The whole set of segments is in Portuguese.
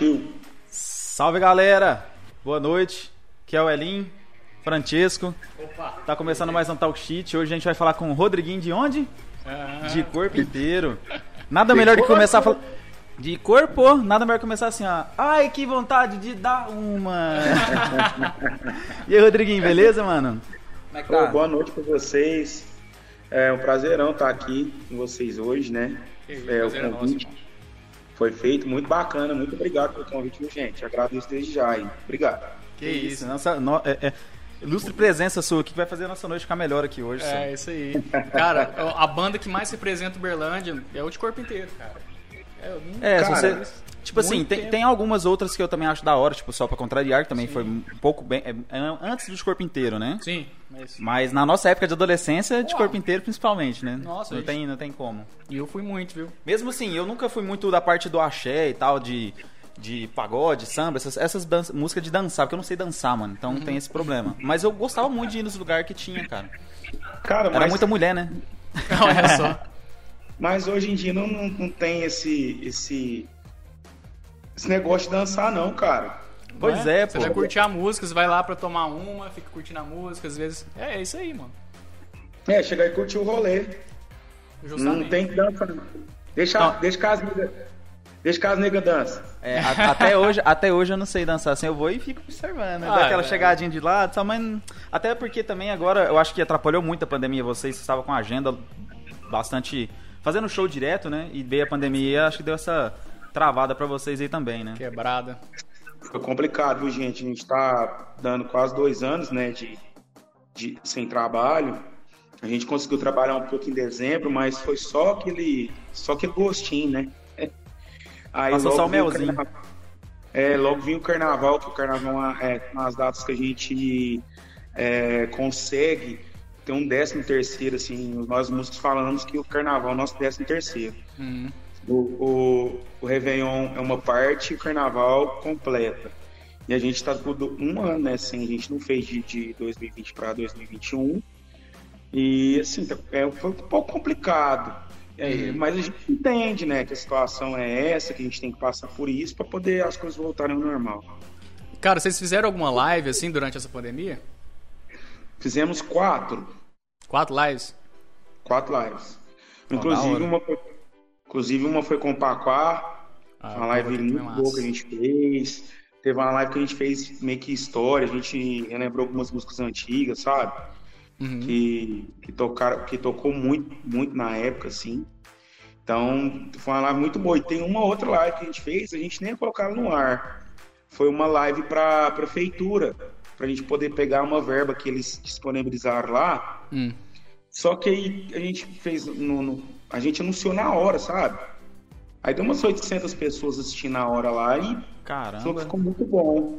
Partiu. Salve galera, boa noite. Aqui é o Elin, Francesco. Opa. Tá começando mais um Talk Sheet. Hoje a gente vai falar com o Rodriguinho de onde? Ah, De corpo inteiro. Nada melhor do que começar a falar. De corpo, nada melhor que começar assim, ó. Ai, que vontade de dar uma. e aí, Rodriguinho, beleza, mano? Como é que Ô, tá? boa noite pra vocês. É um prazerão estar aqui com vocês hoje, né? que É, o é nosso, convite irmão. Foi feito, muito bacana. Muito obrigado pelo convite, viu, gente? Agradeço desde já, hein? Obrigado. Que isso, nossa, no- é, é, ilustre presença sua aqui que vai fazer a nossa noite ficar melhor aqui hoje. É, isso aí. Cara, a banda que mais representa o Berlândia é o de corpo inteiro, cara. É, eu não- É, se Cara, você. Tipo assim, tem, tem algumas outras que eu também acho da hora, tipo, só pra contrariar, que também foi um pouco bem. é, é, antes do de corpo inteiro, né? Sim, mas. Mas na nossa época de adolescência, de Uau. corpo inteiro principalmente, né? Nossa, não gente. tem, não tem como. E eu fui muito, viu? Mesmo assim, eu nunca fui muito da parte do axé e tal, de, de pagode, samba, essas, essas dança- músicas de dançar, porque eu não sei dançar, mano. Então Uhum. tem esse problema. Mas eu gostava muito de ir nos lugares que tinha, cara. Cara, Era mas, muita mulher, né? Olha só. mas hoje em dia não, não, não tem esse, esse, esse negócio de dançar, não, cara. Pois é, Você pô. vai curtir a música, você vai lá pra tomar uma, fica curtindo a música, às vezes. É, é isso aí, mano. É, chegar e curtir o rolê. Justamente. Não tem que dançar, não. Deixa, Não. deixa que as nega, deixa que as nega dança. É, a- até, hoje, até hoje eu não sei dançar assim, eu vou e fico observando, né? Ah, Dá aquela é. chegadinha de lado, só, mas. Até porque também agora eu acho que atrapalhou muito a pandemia vocês, vocês estavam com a agenda bastante. fazendo show direto, né? E veio a pandemia, acho que deu essa travada pra vocês aí também, né? Quebrada. Foi complicado, viu, gente? A gente tá dando quase dois anos, né, de, de sem trabalho. A gente conseguiu trabalhar um pouco em dezembro, mas foi só aquele, só aquele gostinho, né? Aí Passou só logo o melzinho. carnaval- É, logo vinha o carnaval, que o carnaval é nas datas que a gente é, consegue ter um décimo terceiro, assim, nós músicos falamos que o carnaval é o nosso décimo terceiro. Uhum. O, o, o Réveillon é uma parte e o Carnaval completa. E a gente está por um ano, né? Assim, a gente não fez de, de 2020 para 2021. E, assim, é, foi um pouco complicado. É, mas a gente entende, né? Que a situação é essa, que a gente tem que passar por isso para poder as coisas voltarem ao normal. Cara, vocês fizeram alguma live assim durante essa pandemia? Fizemos quatro, Quatro lives? quatro lives. Inclusive, uma inclusive, uma foi com o Paquá, Ah, uma live muito massa. boa que a gente fez. Teve uma live que a gente fez meio que história, a gente relembrou algumas músicas antigas, sabe? Uhum. Que, que, tocaram, que tocou muito, muito na época, assim. Então, foi uma live muito boa. E tem uma outra live que a gente fez, a gente nem ela no ar. Foi uma live para a prefeitura, para a gente poder pegar uma verba que eles disponibilizaram lá. Hum. Só que aí a gente fez no, no- a gente anunciou na hora, sabe? Aí deu umas 800 pessoas assistindo na hora lá e Caramba. ficou muito bom.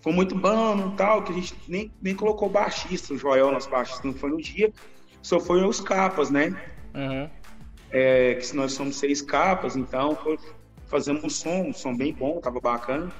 Foi muito bom e tal, que a gente nem, nem colocou baixista, o Joel, nosso baixista, não foi no dia, só foi os capas, né? Uhum. É, que nós somos seis capas, então foi, fazemos um som, um som bem bom, tava bacana.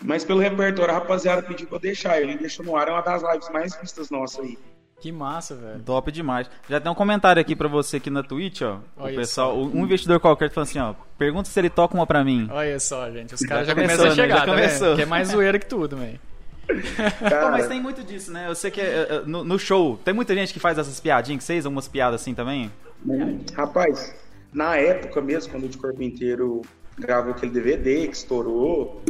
Mas pelo repertório, a rapaziada pediu pra eu deixar, ele deixou no ar, é uma das lives mais vistas nossas aí. Que massa, velho. Top demais. Já tem um comentário aqui pra você aqui na Twitch, ó. O Olha pessoal, só. um investidor qualquer falando assim, ó. Pergunta se ele toca uma pra mim. Olha só, gente. Os caras já, começou, começam a né? chegar, Já tá começou. vendo? Que é mais zoeira que tudo, velho. Pô, mas tem muito disso, né? Eu sei que é, no, no show, tem muita gente que faz essas piadinhas que vocês, umas piadas assim também? Rapaz, na época mesmo, quando o de corpo inteiro gravou aquele DVD que estourou,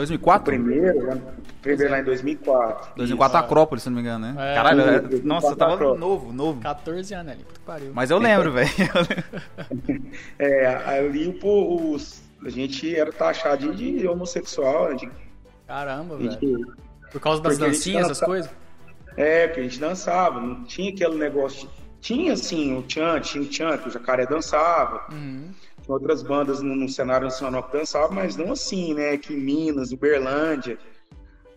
o 2004? primeiro, né? o primeiro lá em 2004. 2004 Acrópolis, se não me engano, né? É. Caralho, é- Isso, nossa, eu tava Acrópolis. novo, novo. 14 anos ali, puta pariu. Mas eu lembro, velho. É, ali pô, os, a gente era taxado de, homossexual, né? De, Caramba, velho. Por causa das dancinhas, essas coisas? é, porque a gente dançava, não tinha aquele negócio. de- tinha assim, o Tchan, tinha o Tchan, que o Jacaré dançava. Uhum. Outras bandas no, no cenário nacional que dançavam, mas não assim, né? Que Minas, Uberlândia.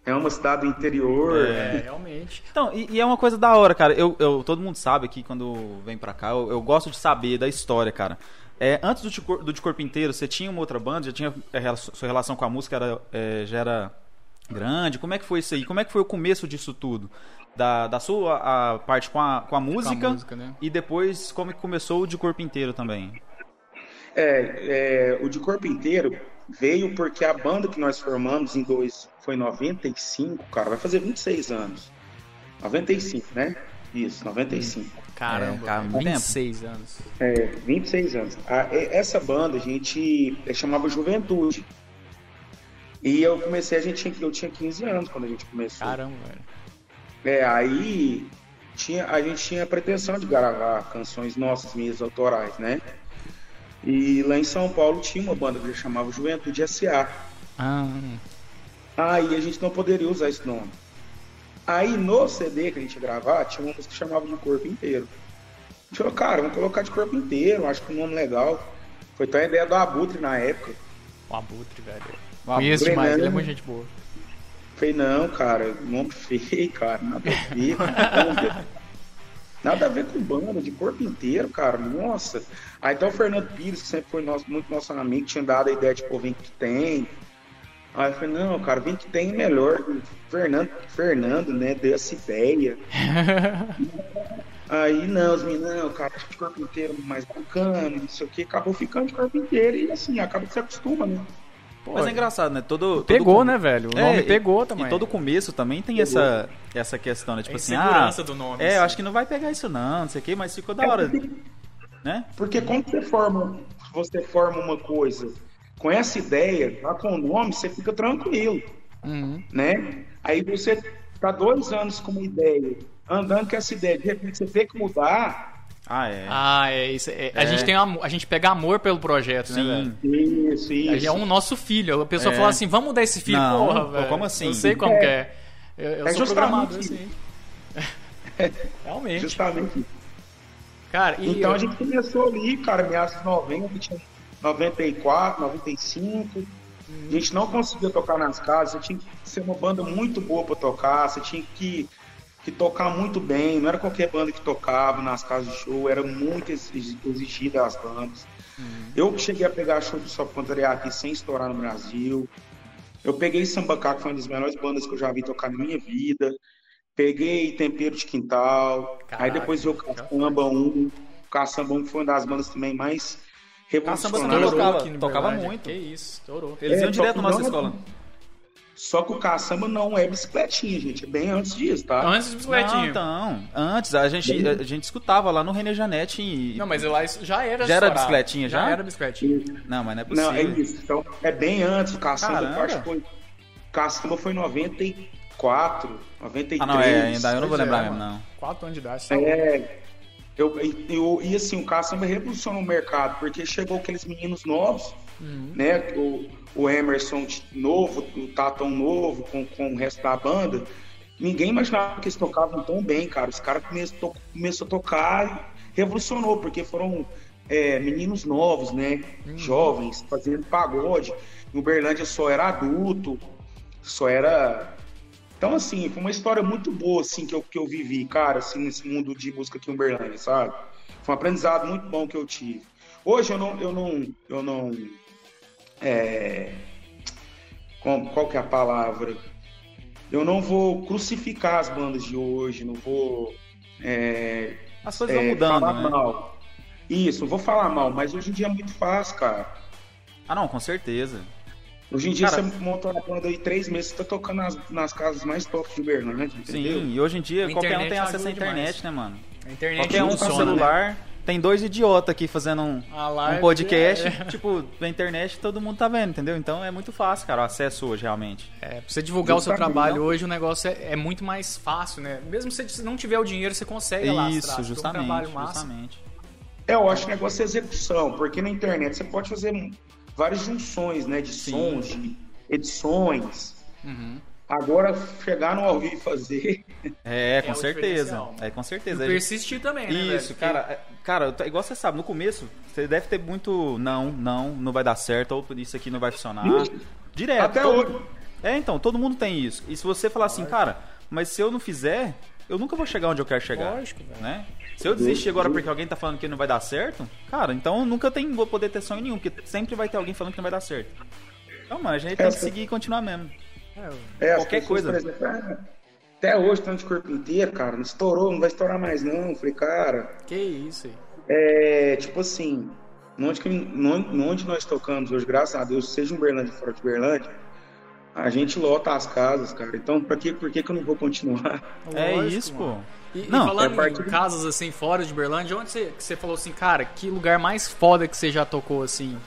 É uma cidade do interior. É, realmente. Então, e, e é uma coisa da hora, cara. Eu, eu- todo mundo sabe aqui quando vem pra cá, eu, eu gosto de saber da história, cara. É, antes do, de Cor- do De Corpo Inteiro, você tinha uma outra banda? Já tinha é, rela- sua relação com a música era, é, já era grande? Como é que foi isso aí? Como é que foi o começo disso tudo? Da, da sua a parte com a, com a música, música, né? e depois como é que começou o De Corpo Inteiro também? É, é, o de corpo inteiro veio porque a banda que nós formamos em dois foi 95, cara, vai fazer 26 anos. 95, né? Isso, 95. Caramba, É, cara, velho, muito 26 anos. É, 26 anos. A- essa banda a gente eh, chamava Juventude. E eu comecei, a gente tinha, eu tinha 15 anos quando a gente começou. Caramba, velho. É, aí tinha, a gente tinha a pretensão de gravar canções nossas, minhas autorais, né? E lá em São Paulo tinha uma banda que já chamava Juventude S.A. Ah, Aí a gente não poderia usar esse nome. Aí no CD que a gente ia gravar, tinha uma música que chamava de Corpo Inteiro. A gente falou, cara, vamos colocar de Corpo Inteiro, acho que é um nome legal. Foi até a ideia do Abutre na época. o Abutre, velho. O Conheço Abutre, demais, né? ele é muito gente boa. Falei, não, cara, nome feio, cara, nada a ver. nada a ver com banda, de corpo inteiro, cara, nossa. Aí até o Fernando Pires, que sempre foi nosso, muito nosso amigo, tinha dado a ideia de, pô, vem que tem. Aí eu falei, não, cara, vem que tem melhor. Fernando, Fernando, né, deu essa ideia. Aí, não, os meninos, não, cara, acho que de corpo inteiro mais bacana, não sei o que, acabou ficando de corpo inteiro e assim, acaba que se acostuma, né? Mas é engraçado, né? Todo, todo Pegou, com- né, velho? O É, nome e- pegou também. E todo começo também tem essa, essa questão, né? Tipo A assim, ah, do nome, É, assim. eu acho que não vai pegar isso não, não sei o quê, mas ficou da hora, né? Porque quando você forma, você forma uma coisa com essa ideia, lá com o nome, você fica tranquilo, Uhum. né? Aí você tá dois anos com uma ideia, andando com essa ideia, de repente você tem que mudar. Ah, é. Ah, é isso. é- A, É. gente tem a gente pega amor pelo projeto, né, velho? Sim. Isso, A isso. gente É um nosso filho. A pessoa É. fala assim, vamos mudar esse filho, Não, porra, pô, velho. como assim? Eu sei como É. que é. Eu, eu É sou justamente programador isso. assim. Realmente. Justamente. Cara, e Então eu- a gente começou ali, cara, meados de 90, tinha 94, 95. A gente não conseguia tocar nas casas, você tinha que ser uma banda muito boa para tocar, você tinha que, que tocar muito bem, não era qualquer banda que tocava nas casas de show, era muito exi- exigida as bandas. Eu cheguei a pegar show de Só Pontaria aqui sem estourar no Brasil. Eu peguei Sambacá, que foi uma das melhores bandas que eu já vi tocar na minha vida. Peguei Tempero de Quintal. Caraca, aí depois veio o Caçamba 1. O Caçamba 1 foi uma das bandas também mais Caçamba revolucionárias. tocava- no tocava Berlândia. muito. Que isso, estourou. Eles É, iam direto na nossa não- escola. Só que o Caçamba não é bicicletinha, gente. É bem antes disso, tá? Antes de Não, bicicletinho. então, antes, a gente, a gente escutava lá no René Janete e... Não, mas lá isso já era Já era bicicletinha, já? Já era bicicletinha. Não, mas não é possível. Não, é isso. Então, é bem antes. O Caçamba, acho que foi. Caçamba foi em 94, 93. Ah, não, é, ainda eu não vou é, lembrar mesmo, mano. não. Quatro anos de idade. só. É, eu, eu, e assim, o Caçamba revolucionou o mercado, porque chegou aqueles meninos novos, né? O, o Emerson novo, o Tatão novo, com, com o resto da banda. Ninguém imaginava que eles tocavam tão bem, cara. Os caras to, começou a tocar e revolucionou, porque foram é, meninos novos, né? Jovens, fazendo pagode. Em Uberlândia só era adulto, só era então, assim, foi uma história muito boa, assim, que eu, que eu vivi, cara, assim, nesse mundo de música aqui em Uberlândia, sabe? Foi um aprendizado muito bom que eu tive. Hoje eu não, eu não, eu não, é, com- qual que é a palavra? Eu não vou crucificar as bandas de hoje, não vou é, As coisas vão é, mudando, falar né? mal. Isso, não vou falar mal, mas hoje em dia é muito fácil, cara. Ah, não, com certeza. Hoje em dia Cara- você monta uma banda aí três meses, você tá tocando nas, nas casas mais top de Uberlândia, entendeu? Sim, e hoje em dia A qualquer um tem acesso à internet, demais. né, mano? A internet Qualquer um com funciona, né? Tem dois idiotas aqui fazendo um, um podcast, é. tipo, na internet todo mundo tá vendo, entendeu? Então é muito fácil, cara, o acesso hoje, realmente. É, pra você divulgar o seu Justamente, trabalho não? hoje, o negócio é, é muito mais fácil, né? Mesmo se você não tiver o dinheiro, você consegue alastrar. Isso, um justamente, trabalho massa. justamente. É, eu acho que o negócio é execução, porque na internet você pode fazer várias junções, né, de Sim. sons, de edições. Uhum. Agora, chegar no ao vivo e fazer, É, com o certeza. É, com certeza. E persistir também, né, velho? Isso, cara, é- cara, igual você sabe, no começo, você deve ter muito não, não, não vai dar certo, ou isso aqui não vai funcionar. Direto. até todo- hoje. É, então, todo mundo tem isso. E se você falar assim, cara, mas se eu não fizer, eu nunca vou chegar onde eu quero chegar. Lógico, velho. né? Se eu desistir agora porque alguém tá falando que não vai dar certo, cara, então eu nunca tem, vou poder ter sonho nenhum, porque sempre vai ter alguém falando que não vai dar certo. Então, mano, a gente tem que Essa- seguir e continuar mesmo. É, Qualquer pessoas, coisa. exemplo, "Ah, até hoje estão de corpo inteiro, cara, não estourou, não vai estourar mais não. Eu falei, cara, Que isso aí. é tipo assim, onde, que, onde nós tocamos hoje, graças a Deus, seja um Berlândia fora de Berlândia, a gente lota as casas, cara. Então, pra que, por que, que eu não vou continuar? É Lógico, isso, mano. pô. E, Não, e falando é parte em do- casas assim fora de Berlândia, onde você, você falou assim, cara, que lugar mais foda que você já tocou assim?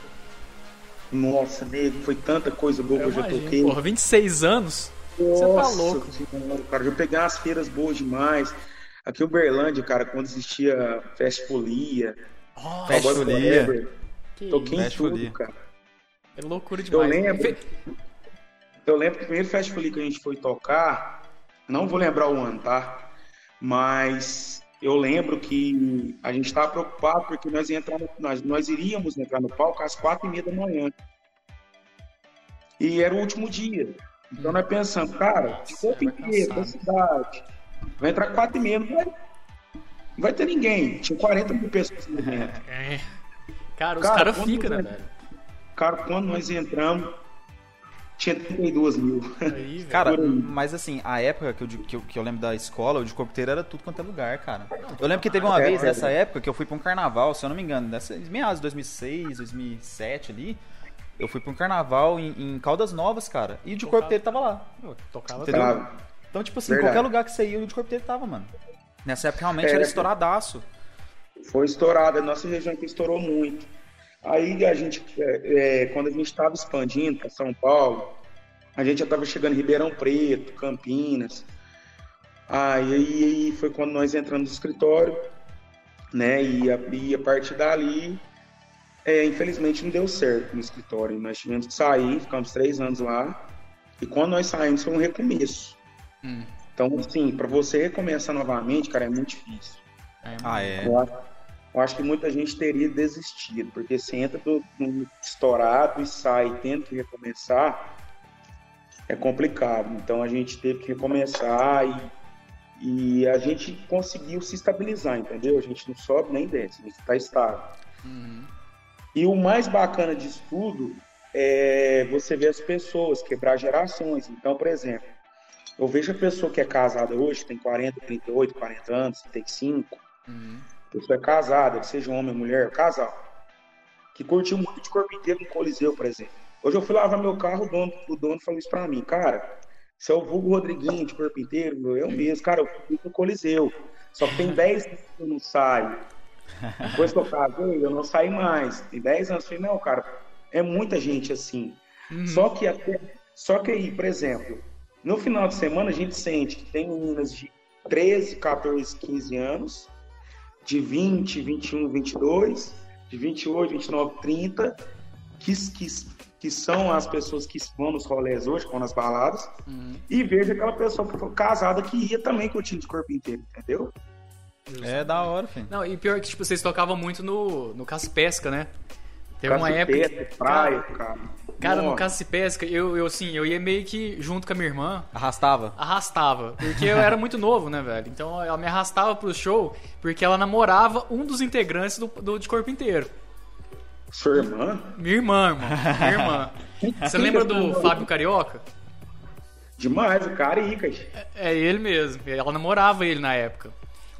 Nossa, nego, foi tanta coisa boa que eu já imagino. toquei. Porra, 26 anos? Você tá Nossa louco. Senhora, cara, eu peguei umas feiras boas demais. Aqui em Uberlândia, cara, quando existia Fest Folia, Oh, Fest Folia. Toquei em tudo, Folia. cara. É loucura Eu demais. lembro, Fe- eu lembro que o primeiro Fest Folia que a gente foi tocar, não vou lembrar o ano, tá? Mas eu lembro que a gente estava preocupado porque nós, entrar nós, nós iríamos entrar no palco às quatro e meia da manhã. E era o último dia. Então nós pensamos, cara, vai inteiro, da cidade, vai entrar quatro e meia, não vai, não vai ter ninguém. Tinha 40 mil pessoas no evento. É. Cara, os Cara, caras quando ficam, né, velho? Cara, quando nós entramos, tinha 32 mil. Aí. Cara, mas assim, a época que eu, que, eu, que eu lembro da escola, o de corpo inteiro era tudo quanto é lugar, cara. Eu lembro que teve uma É, vez é. nessa época que eu fui pra um carnaval, se eu não me engano, nessa meados de 2006, 2007 ali. Eu fui pra um carnaval em, em Caldas Novas, cara. E o de corpo inteiro tava lá. Eu tocava Entendeu? Então, tipo assim, Verdade. qualquer lugar que você ia, o de corpo inteiro tava, mano. Nessa época realmente É, era né? estouradaço. Foi estourada, a nossa região aqui estourou muito. Aí a gente, é, é, quando a gente estava expandindo para São Paulo, a gente já estava chegando em Ribeirão Preto, Campinas. Aí, foi quando nós entramos no escritório, né? E a, e a partir dali, é, infelizmente não deu certo no escritório. Nós tivemos que sair, ficamos três anos lá. E quando nós saímos foi um recomeço. Hum. Então, assim, para você recomeçar novamente, cara, é muito difícil. É, Ah, é. Eu acho, eu acho que muita gente teria desistido, porque você entra do, no estourado e sai e tenta recomeçar, é complicado. Então a gente teve que recomeçar e, e a gente conseguiu se estabilizar, entendeu? A gente não sobe nem desce, a gente está estável. Uhum. E o mais bacana disso tudo é você ver as pessoas, quebrar gerações. Então, por exemplo, eu vejo a pessoa que é casada hoje, tem 40, 38, 40 anos, 35, Uhum. Pessoa é casada, seja homem ou mulher, casal, que curtiu muito de corpo inteiro no Coliseu, por exemplo. Hoje eu fui lavar meu carro, o dono, o dono falou isso pra mim, cara, você é o vulgo Rodriguinho de corpo inteiro, eu mesmo, cara, eu fui no Coliseu, só que tem 10 anos que eu não saio. Depois que eu casei, eu não saí mais. Tem 10 anos, eu falei, não, cara, é muita gente assim. Uhum. Só que até, só que aí, por exemplo, no final de semana a gente sente que tem meninas de 13, 14, 15 anos, de 20, 21, 22, de 28, 29, 30, que, que, que são as pessoas que vão nos rolês hoje, que vão nas baladas, Uhum. e vejo aquela pessoa que foi casada que ia também curtindo de corpo inteiro, entendeu? É da hora, filho. Não, e pior que, tipo, vocês tocavam muito no, no e Pesca, né? Teve uma época... pesca, praia, cara. Cara, no Nossa. Caça e Pesca, eu, eu, assim, eu ia meio que junto com a minha irmã, Arrastava. arrastava. Porque eu era muito novo, né, velho? Então ela me arrastava pro show porque ela namorava um dos integrantes do, do de corpo inteiro. Sua irmã? Minha irmã, irmão. Minha irmã. Você lembra do Fábio Carioca? Demais, o cara e gente. É ele mesmo. Ela namorava ele na época.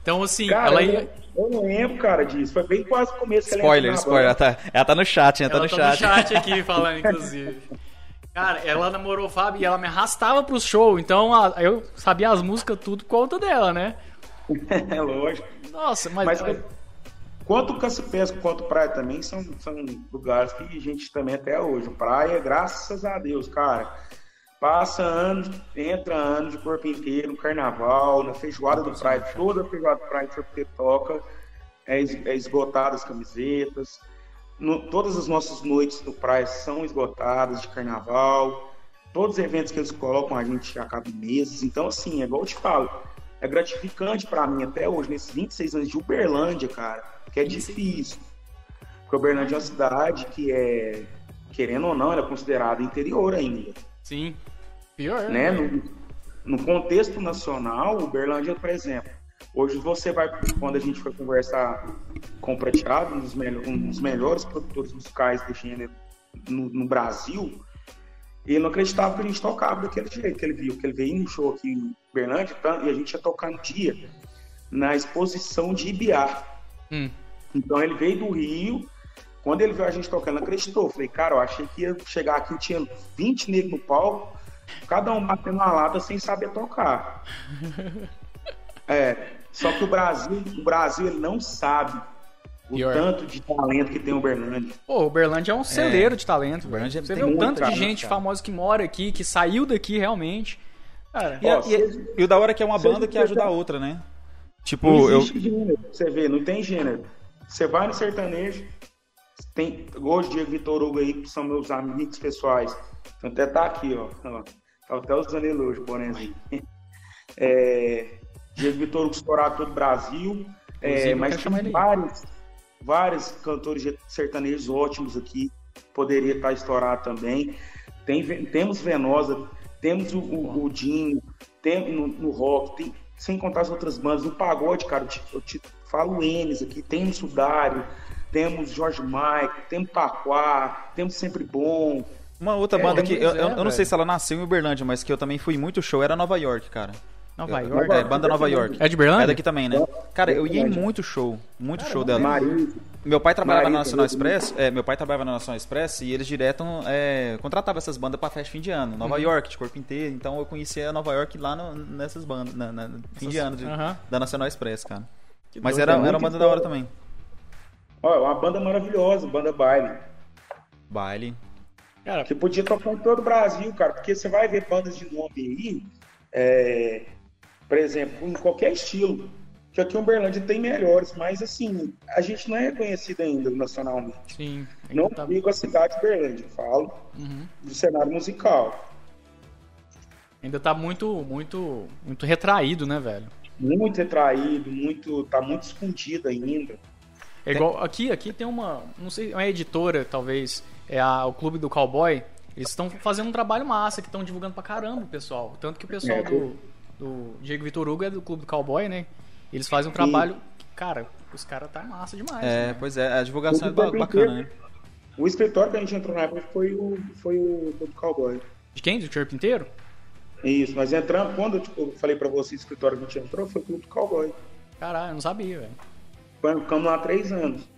Então, assim, Cara, ela ia. eu não lembro, cara, disso. Foi bem quase o começo que ela Spoiler, spoiler. Ela tá, ela tá no chat, ela tá Ela no tá chat. no chat aqui falando, inclusive. Cara, ela namorou o Fábio e ela me arrastava pro show. Então a- eu sabia as músicas tudo por conta dela, né? É lógico. Nossa, mas. Mas quanto o Caça-Pesca quanto praia também são, são lugares que a gente também até hoje. Praia, graças a Deus, cara. Passa anos, entra anos de corpo inteiro, no carnaval, na feijoada do praia, toda a feijoada do praia que toca, é, é esgotada as camisetas. No- todas as nossas noites do praia são esgotadas de carnaval. Todos os eventos que eles colocam a gente acaba em meses. Então, assim, é igual eu te falo, é gratificante pra mim até hoje, nesses 26 anos de Uberlândia, cara, que é difícil. Porque Uberlândia é uma cidade que é, querendo ou não, ela é considerada interior ainda. Sim. Pior, Né? No, no contexto nacional, Uberlândia, por exemplo, hoje você vai, quando a gente foi conversar com o Prateado, um dos, melhor, um dos melhores produtores musicais de gênero no, no Brasil, ele não acreditava que a gente tocava daquele jeito que ele viu, que ele veio no show aqui em Uberlândia tá? e a gente ia tocar no dia, na exposição de Ibiá. Hum. Então ele veio do Rio Quando ele viu a gente tocando, ele acreditou. Falei, cara, eu achei que ia chegar aqui, tinha 20 negros no palco, cada um batendo uma lata sem saber tocar. É, só que o Brasil, o Brasil ele não sabe o Pior. tanto de talento que tem o Uberlândia. Pô, o Uberlândia é um celeiro de talento. Uberlândia Você tem vê o tanto de gente cara. famosa que mora aqui, que saiu daqui realmente. Cara, E, a- Ó, e- e o da hora é que é uma banda que ajuda a outra, né? Tipo, Não eu. gênero, você vê, não tem gênero. Você vai no sertanejo, tem hoje Diego Vitor Hugo aí, que são meus amigos pessoais. Então até tá aqui, ó. Tá até usando ele hoje, bonézinho. É, Diego Vitor Hugo estourado todo o Brasil. É, mas tem vários, vários cantores sertanejos ótimos aqui. Poderia estar estourado também. Tem, temos Venosa, temos o, o, o Dinho, tem no, no rock, tem, sem contar as outras bandas. No pagode, cara, eu te, eu te falo Enes aqui, temos Sudário, temos Jorge Michael, temos Paquá, temos Sempre Bom. Uma outra É, banda que. Eu, é, eu- eu não velho. sei se ela nasceu em Uberlândia, mas que eu também fui muito show, era Nova York, cara. Nova York. É, banda Nova York. É de Berlândia? É daqui também, né? Cara, eu ia em muito show. Muito show dela. Meu pai trabalhava Maria na Nacional. Express. É, meu pai trabalhava na Nacional Express e eles direto é, contratavam essas bandas pra festa de fim de ano. Uhum. Nova York, de corpo inteiro. Então eu conhecia Nova York lá no- nessas bandas, na, na- fim de ano de- Aham. da Nacional Express, cara. Que Mas doido, era, é era uma banda da hora também. Ó, é uma banda maravilhosa, banda baile. Baile. Cara, Que podia tocar em todo o Brasil, cara, porque você vai ver bandas de nome aí, é, por exemplo, em qualquer estilo. Que aqui em Uberlândia tem melhores, mas assim, a gente não é reconhecido ainda nacionalmente. sim. Não Tá- digo a cidade de Uberlândia, falo Uhum. do cenário musical. Ainda tá muito, muito, muito retraído, né, velho? Muito retraído, muito, tá muito escondido ainda. É igual aqui, aqui tem uma, não sei, uma editora, talvez, é a, o Clube do Cowboy. Eles estão fazendo um trabalho massa, que estão divulgando pra caramba o pessoal. Tanto que o pessoal É, do, do Diego Vitor Hugo é do Clube do Cowboy, né? Eles fazem um trabalho, que, cara, os caras tá massa demais. É, né? pois é, a divulgação é bacana, inteiro. né? O escritório que a gente entrou na época foi o, foi o Clube do Cowboy. De quem? Do Chirp inteiro? Isso, nós entramos, quando tipo, eu falei pra você o escritório que a gente entrou, foi o Clube do Cowboy. Caralho, eu não sabia, velho. Ficamos lá há três anos.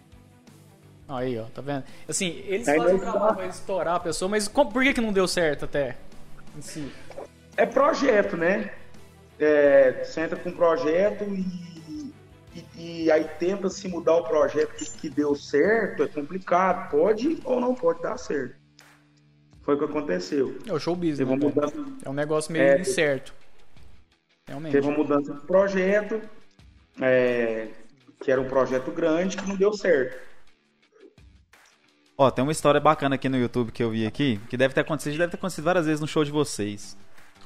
Aí, ó, tá vendo? Assim, eles Aí fazem trabalho tá- pra estourar a pessoa, mas como- por que, que não deu certo até? Si? É projeto, né? É, você entra com um projeto e, e, e aí tenta se mudar o projeto que, deu certo, é complicado. Pode ou não pode dar certo. Foi o que aconteceu. É o show business, né, mudança, É um negócio meio É, incerto. Realmente. teve uma mudança de projeto, é, que era um projeto grande, que não deu certo. Ó, tem uma história bacana aqui no YouTube que eu vi aqui, que deve ter acontecido, deve ter acontecido várias vezes no show de vocês.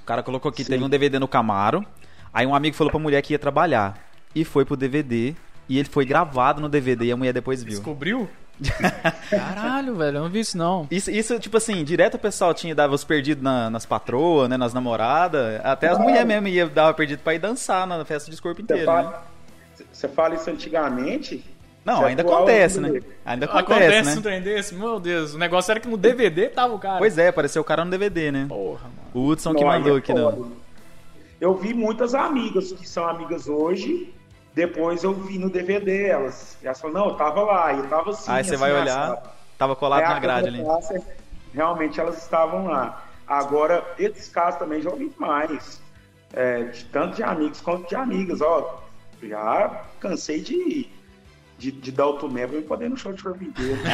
O cara colocou aqui, Sim. teve um DVD no Camaro, aí um amigo falou pra mulher que ia trabalhar, e foi pro DVD, e ele foi gravado no DVD e a mulher depois viu. Descobriu? Caralho, velho, eu não vi isso não. Isso, isso, tipo assim, direto o pessoal tinha dava os perdidos na- nas patroas, né, nas namoradas, até as mulheres mesmo ia dava perdido pra ir dançar na festa de corpo Você inteiro, né? Você fala isso antigamente? Não, Isso é ainda acontece, né? né? Ainda acontece, Acontece um né? trem desse? Meu Deus, o negócio era que no DVD tava o cara. Pois é, apareceu o cara no DVD, né? Porra, mano. O Hudson que mandou é aqui, não. Eu vi muitas amigas que são amigas hoje. Depois eu vi no DVD elas. E elas falaram, não, eu tava lá, eu tava assim. Aí você assim, vai olhar, tava colado Aí na a grade ali. passa, Realmente elas estavam lá. Agora, esses casos também já ouvi mais. É, de, tanto de amigos quanto de amigas. Ó, já cansei de, de, de dar o pra eu poder ir no show de corpo inteiro.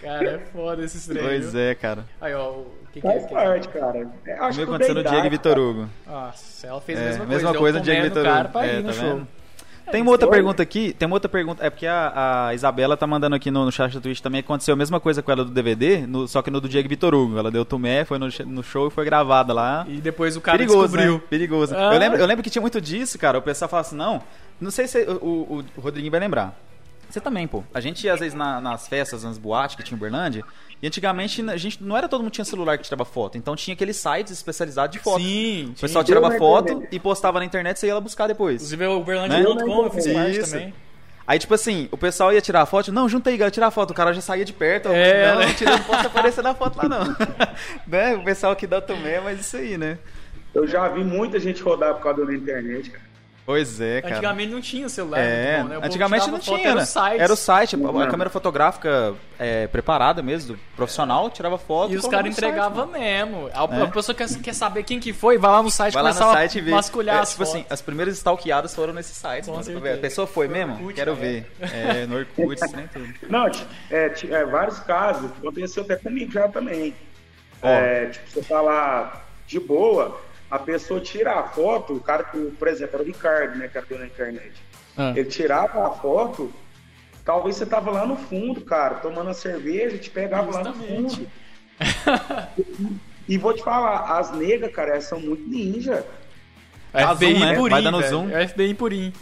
Cara, é foda esses trem. Pois viu? é, cara. Aí, ó, o que, que é Faz isso? parte, cara. É, acho Comigo que aconteceu no Diego e Vitor cara. Hugo. Nossa, ela fez É, a mesma, mesma coisa. coisa deu do Diego e no Vitor cara Hugo. pra É, ir no tá show. Tem uma outra pergunta aqui, tem uma outra pergunta, é porque a, a Isabela tá mandando aqui no, no chat da Twitch também, aconteceu a mesma coisa com ela do DVD, no- só que no do Diego Vitor Hugo. Ela deu tumé, foi no, no show e foi gravada lá. E depois o cara Perigoso, descobriu. né? Perigoso. Ah. Eu, lembro, eu lembro que tinha muito disso, cara. O pessoal fala assim, não, não sei se o, o, o Rodriguinho vai lembrar. Você também, pô. A gente ia às vezes na- nas festas, nas boates que tinha em Uberlândia, e antigamente a gente não era todo mundo tinha celular que tirava foto, então tinha aqueles sites especializados de foto. Sim, O pessoal tirava foto internet. e postava na internet, você ia lá buscar depois. Inclusive o Né? Uberlândia.com eu fiz parte Isso. também. Aí, tipo assim, o pessoal ia tirar a foto, não, junta aí, galera, tirar a foto. O cara já saía de perto. É, não, né? não tirando foto, aparecer na foto lá, não. né? O pessoal que dá tomé, mas isso aí, né? Eu já vi muita gente rodar por causa da internet, cara. Pois é, cara. Antigamente não tinha celular. É, muito bom, né? Antigamente não tinha, era né? o site. Era o site, a- a câmera fotográfica é, preparada mesmo, do profissional, tirava foto. E os caras entregavam mesmo. A, É. a pessoa quer, quer saber quem que foi, vai lá no site e Vai lá no site e vê. a vasculhar É, as tipo fotos. assim, as primeiras stalkeadas foram nesse site. A pessoa foi Foi mesmo? Orkut, Quero né? ver. É, no Orkut, tudo. Não, é, é, vários casos, aconteceu até comigo já também. É, tipo, você tá lá de boa, a pessoa tira a foto, o cara, que, por exemplo, era o Ricardo, né, que era na internet. Ah. Ele tirava a foto, talvez você tava lá no fundo, cara, tomando a cerveja, te pegava lá no Justamente. fundo. e vou te falar, as negras, cara, elas são muito ninja. É Dá FBI zoom, né? purinho, Vai dando velho. zoom. É FBI purinho.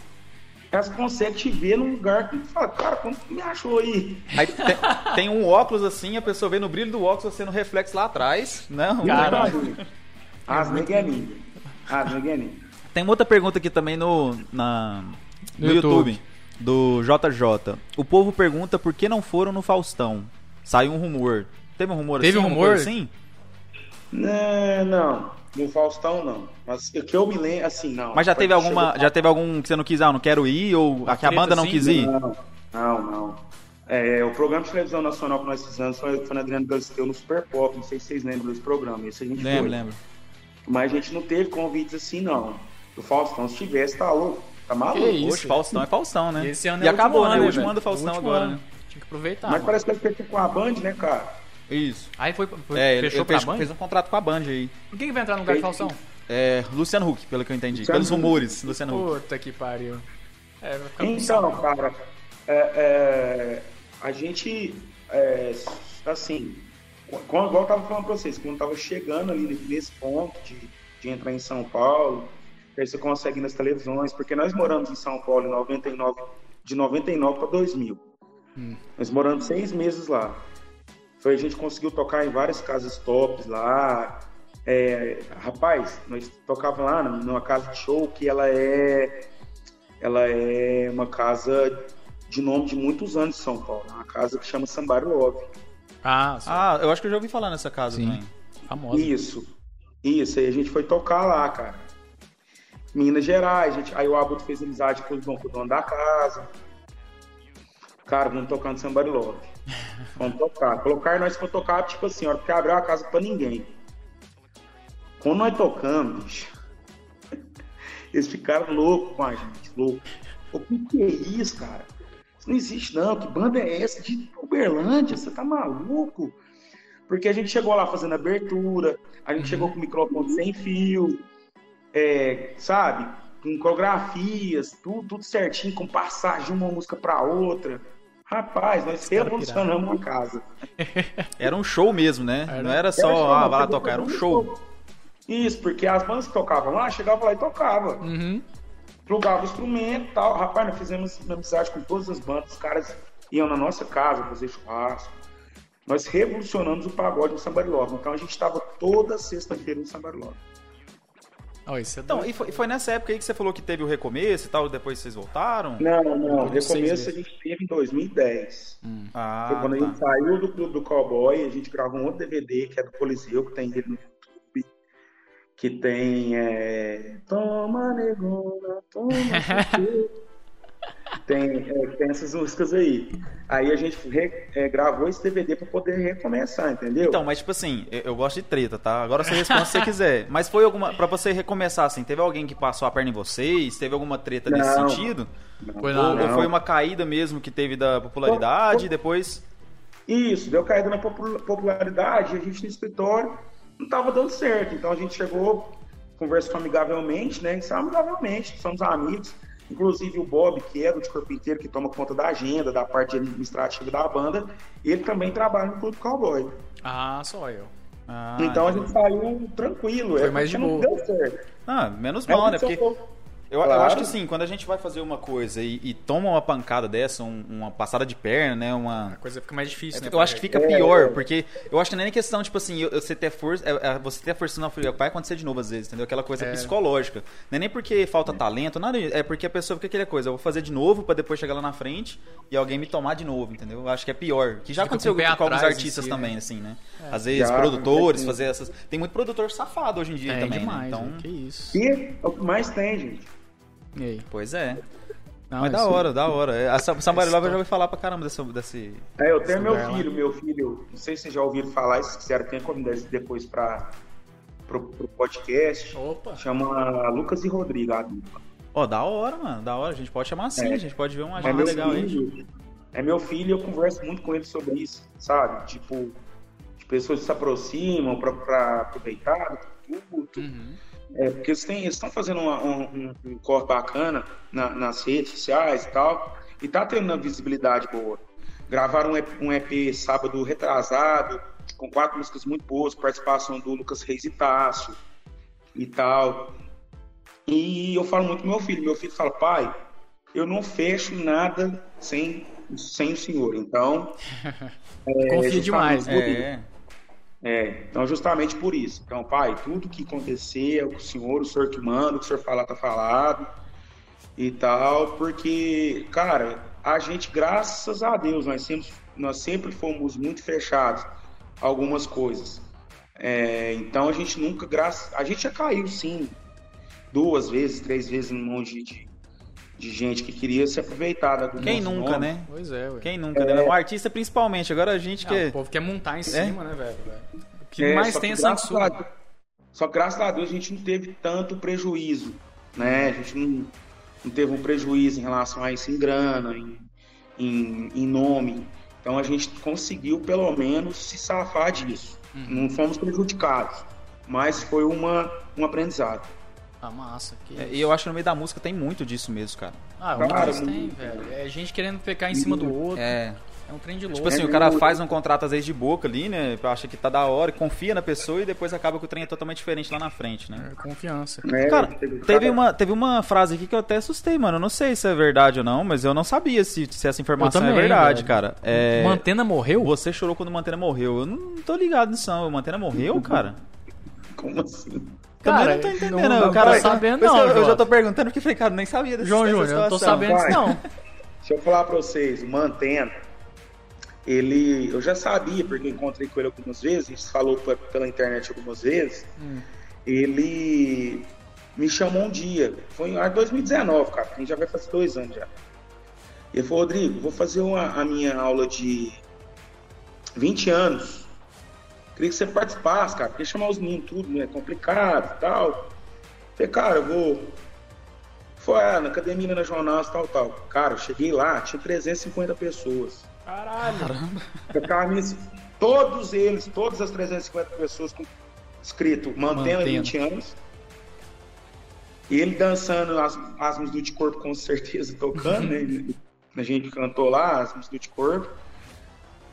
Elas conseguem te ver num lugar que fala, cara, como que me achou aí? Aí tem, tem um óculos assim, a pessoa vê no brilho do óculos, você no reflexo lá atrás. Não, Cara. As é ninja. As negras é ninja. Tem uma outra pergunta aqui também no, na, no, YouTube. YouTube. do JJ. O povo pergunta por que não foram no Faustão. Saiu um rumor. Teve um rumor Teve assim? um alguma coisa rumor? Assim? Não, não. No Faustão, não. Mas o que eu me lembro, assim, não. Mas já teve alguma. chegou- Já teve algum que você não quis, ah, não quero ir, ou a que a banda não assim? quis ir? Não, não, não. É, o programa de televisão nacional que nós fizemos foi, foi na Adriano Galisteu no Super Pop. Não sei se vocês lembram desse programa. Esse a gente Lembro, foi. lembro. Mas a gente não teve convites assim, não. Do Faustão, se tivesse, tá louco. Tá maluco? Que isso? Hoje, Faustão é Faustão, né? Esse ano e é o acabou, né? ano, O último velho. ano do Faustão O último agora, ano. né? Tinha que aproveitar. Mas mano. parece que ele fechou com a Band, né, cara? Isso. Aí foi, foi É, fechou ele pra fez, Band? fez um contrato com a Band aí. Quem que vai entrar no lugar de Fez- Faustão? É, Luciano Huck, pelo que eu entendi. Luciano Pelos Huck. rumores, Luciano Huck. Puta que pariu. É, vai ficar com Então, cara, é, é, a gente, é, assim, quando, igual eu tava falando pra vocês, quando tava chegando ali nesse ponto de, de entrar em São Paulo, aí você consegue nas televisões, porque nós moramos em São Paulo em 99, de 99 para 2000. Nós moramos seis meses lá. Foi, a gente conseguiu tocar em várias casas tops lá. É, rapaz, nós tocava lá numa casa de show que ela é ela é uma casa de nome de muitos anos de São Paulo, uma casa que chama Somebody Love. Ah, sim. Ah, eu acho que eu já ouvi falar nessa casa Sim. também. famosa. Isso, isso, aí a gente foi tocar lá, cara. Minas Gerais, a gente, aí o Abuto fez amizade com o dono, com o dono da casa. Cara, vamos tocar no Somebody Love. Vamos tocar. Colocar nós pra tocar, tipo assim, a hora que abriu a casa pra ninguém. Quando nós tocamos, bicho, eles ficaram loucos com a gente, louco. O que, que é isso, cara? Não existe não, que banda é essa? De Uberlândia, você tá maluco? Porque a gente chegou lá fazendo abertura, a gente chegou com microfone sem fio, é, sabe? Com coreografias, tudo, tudo certinho, com passagem de uma música pra outra. Rapaz, nós revolucionamos uma casa. Era um show mesmo, né? Era. Não era só, Era show, ah, vai lá tocar, era um show. Isso, porque as bandas que tocavam lá, chegavam lá e tocavam. Uhum. Plugava o instrumento e tal. Rapaz, nós fizemos uma amizade com todas as bandas. Os caras iam na nossa casa fazer churrasco. Nós revolucionamos o pagode no Somebody Love. Então a gente estava toda sexta-feira no. Ó, isso é Então, doido. e foi, foi nessa época aí que você falou que teve o recomeço e tal, depois vocês voltaram? Não, não. Seis Recomeço a gente teve em 2010. Ah, Foi quando a gente tá. saiu do Clube do Cowboy, a gente gravou um outro DVD que é do Coliseu, que tem ele no. Que tem. É... Toma, negona, toma. tem, é, tem essas músicas aí. Aí a gente re- é, gravou esse DVD pra poder recomeçar, entendeu? Então, mas tipo assim, eu, eu gosto de treta, tá? Agora você responde se você quiser. Mas foi alguma. Pra você recomeçar assim, teve alguém que passou a perna em vocês? Teve alguma treta nesse Não. sentido? Foi Ou, nada. ou Não. foi uma caída mesmo que teve da popularidade e depois. Isso, deu caída na popu- popularidade, a gente no escritório não estava dando certo. Então a gente chegou, conversou amigavelmente, né? Isso é amigavelmente, somos amigos. Inclusive o Bob, que é do de corpo inteiro, que toma conta da agenda, da parte administrativa da banda, ele também trabalha no Clube Cowboy. Ah, só eu. Ah, então a gente saiu tranquilo. Foi é mais de porque não boa. deu certo. ah, menos mal, né? Porque. Eu, eu Claro. acho que assim, quando a gente vai fazer uma coisa e, e toma uma pancada dessa, um- uma passada de perna, né? Uma. A coisa fica mais difícil, né? Eu acho que fica É, pior, é. porque eu acho que nem é questão, tipo assim, eu- eu- você ter força. é, é, Você ter a força não vai acontecer de novo às vezes, entendeu? Aquela coisa É. psicológica. Não é nem porque falta talento, nada. É porque a pessoa fica aquela coisa, eu vou fazer de novo pra depois chegar lá na frente e alguém me tomar de novo, entendeu? Eu acho que é pior. Que já Fica aconteceu com com, alguns artistas si, também, né? assim, né? Às vezes, Já, produtores, fazer essas. Tem muito produtor safado hoje em dia É também, demais, né? Então. né? que isso. E é o que mais tem, gente. E aí? Pois é. Não, Mas da isso- hora, da hora. É, A Somebody Love eu já ouvi falar pra caramba desse. desse... É, eu tenho meu lugar lá. filho, meu filho, não sei se vocês já ouviram falar, se quiserem, tem como des- depois para pro, pro podcast. Opa! Chama Lucas e Rodrigo. a dupla. Ó, da hora, mano. Da hora. A gente pode chamar assim, É. a gente pode ver uma É agenda meu legal aí. filho, é meu filho e eu converso muito com ele sobre isso, sabe? Tipo, de pessoas que se aproximam pra, pra aproveitar tudo. Uhum. É, porque eles têm- eles estão fazendo uma- um, um, corre bacana na- nas redes sociais e tal, e tá tendo uma visibilidade boa. Gravaram um EP, um EP sábado retrasado, com quatro músicas muito boas, participação do Lucas Reis e Tássio e tal. E eu falo muito com meu filho, meu filho fala, pai, eu não fecho nada sem, sem o senhor, então... é, Confia justamente demais, né? É. É, então justamente por isso. Então, pai, tudo que acontecer é o senhor, o senhor que manda, o que o senhor falar tá falado e tal, porque, cara, a gente, graças a Deus, nós sempre, nós sempre fomos muito fechados algumas coisas. É, então a gente nunca, graças, a gente já caiu sim, duas vezes, três vezes num monte de, de gente que queria se aproveitar da do Quem nosso nunca, nome. né? Pois é, ué. Quem nunca, né? Um artista principalmente. Agora a gente Ah, que. o povo quer montar em cima, né, velho? O que É, mais tem é censura. a- Só que graças a Deus a gente não teve tanto prejuízo, né? A gente não, não teve um prejuízo em relação a isso em grana, em, em, em nome. Então a gente conseguiu pelo menos se safar disso. Uhum. Não fomos prejudicados, mas foi uma, um aprendizado. Ah, massa. Que É, E eu acho que no meio da música tem muito disso mesmo, cara. Ah, Cara, o mais tem, velho. É gente querendo pecar em cima do outro. É, É. um trem de louco. Tipo assim, É o cara faz um contrato às vezes de boca ali, né? Acha que tá da hora, e confia na pessoa e depois acaba que o trem é totalmente diferente lá na frente, né? É, confiança. né? Cara, Teve- uma, teve uma frase aqui que eu até assustei, mano. Eu não sei se é verdade ou não, mas eu não sabia se, se essa informação é também, verdade, velho. cara. É, Mantena morreu? Você chorou quando o Mantena morreu. Eu não tô ligado nisso, não. O Mantena morreu, cara? Como assim? Cara, Também não tô entendendo, não- cara, tô sabendo, não, Eu, eu já tô perguntando porque falei, cara, eu nem sabia dessa João Júnior, eu não tô sabendo disso, não. Deixa eu falar pra vocês, o Mantena, ele, eu já sabia, porque eu encontrei com ele algumas vezes, a gente falou pe- pela internet algumas vezes, Hum. ele me chamou um dia, foi em 2019, cara, a gente já vai fazer dois anos já. E ele falou, Rodrigo, vou fazer uma, a minha aula de 20 anos, queria que você participasse, cara, porque chamar os meninos tudo, né, é complicado e tal. Falei, cara, eu vou, foi ah, na academia, na jornal, tal, tal. Cara, eu cheguei lá, tinha 350 pessoas. Caralho. Nisso, todos eles, todas as 350 pessoas com escrito Mantena Mantena. 20 anos. E ele dançando as, as músicas do corpo, com certeza, tocando, né? A gente cantou lá as músicas do corpo.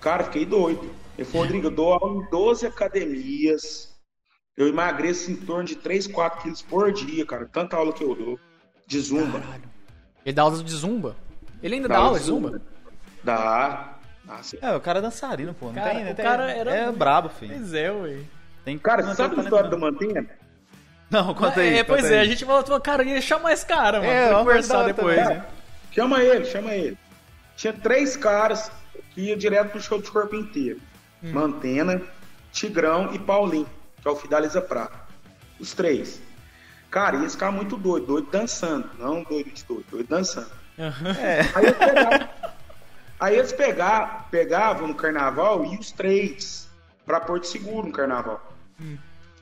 Cara, fiquei doido. Ele falou, Rodrigo, eu dou aula em 12 academias. Eu emagreço em torno de 3, 4 quilos por dia, cara. Tanta aula que eu dou. De zumba. Caralho. Ele dá aula de zumba? Ele ainda dá, Dá aula de de zumba? Dá. Sim. É, o cara é dançarino, pô. Não Cara, tem, o tem- cara era É brabo, filho. Pois é, ué. Tem que Cara, você sabe o a história do Mantena? Não, Não, conta aí. é, pois conta é, aí. a gente falou, cara, ia chamar esse cara, mano, É, pra vamos conversar depois, também. né? Chama ele, chama ele. Tinha três caras que iam direto pro show de corpo inteiro. Hum. Mantena, Tigrão e Paulinho, que é o Fidaliza Prata. Os três. Cara, ia ficar muito doido, doido dançando. Não doido de doido, doido dançando. É. Aí eles pegavam, aí eles pegavam, pegavam no carnaval e os três pra Porto Seguro no carnaval.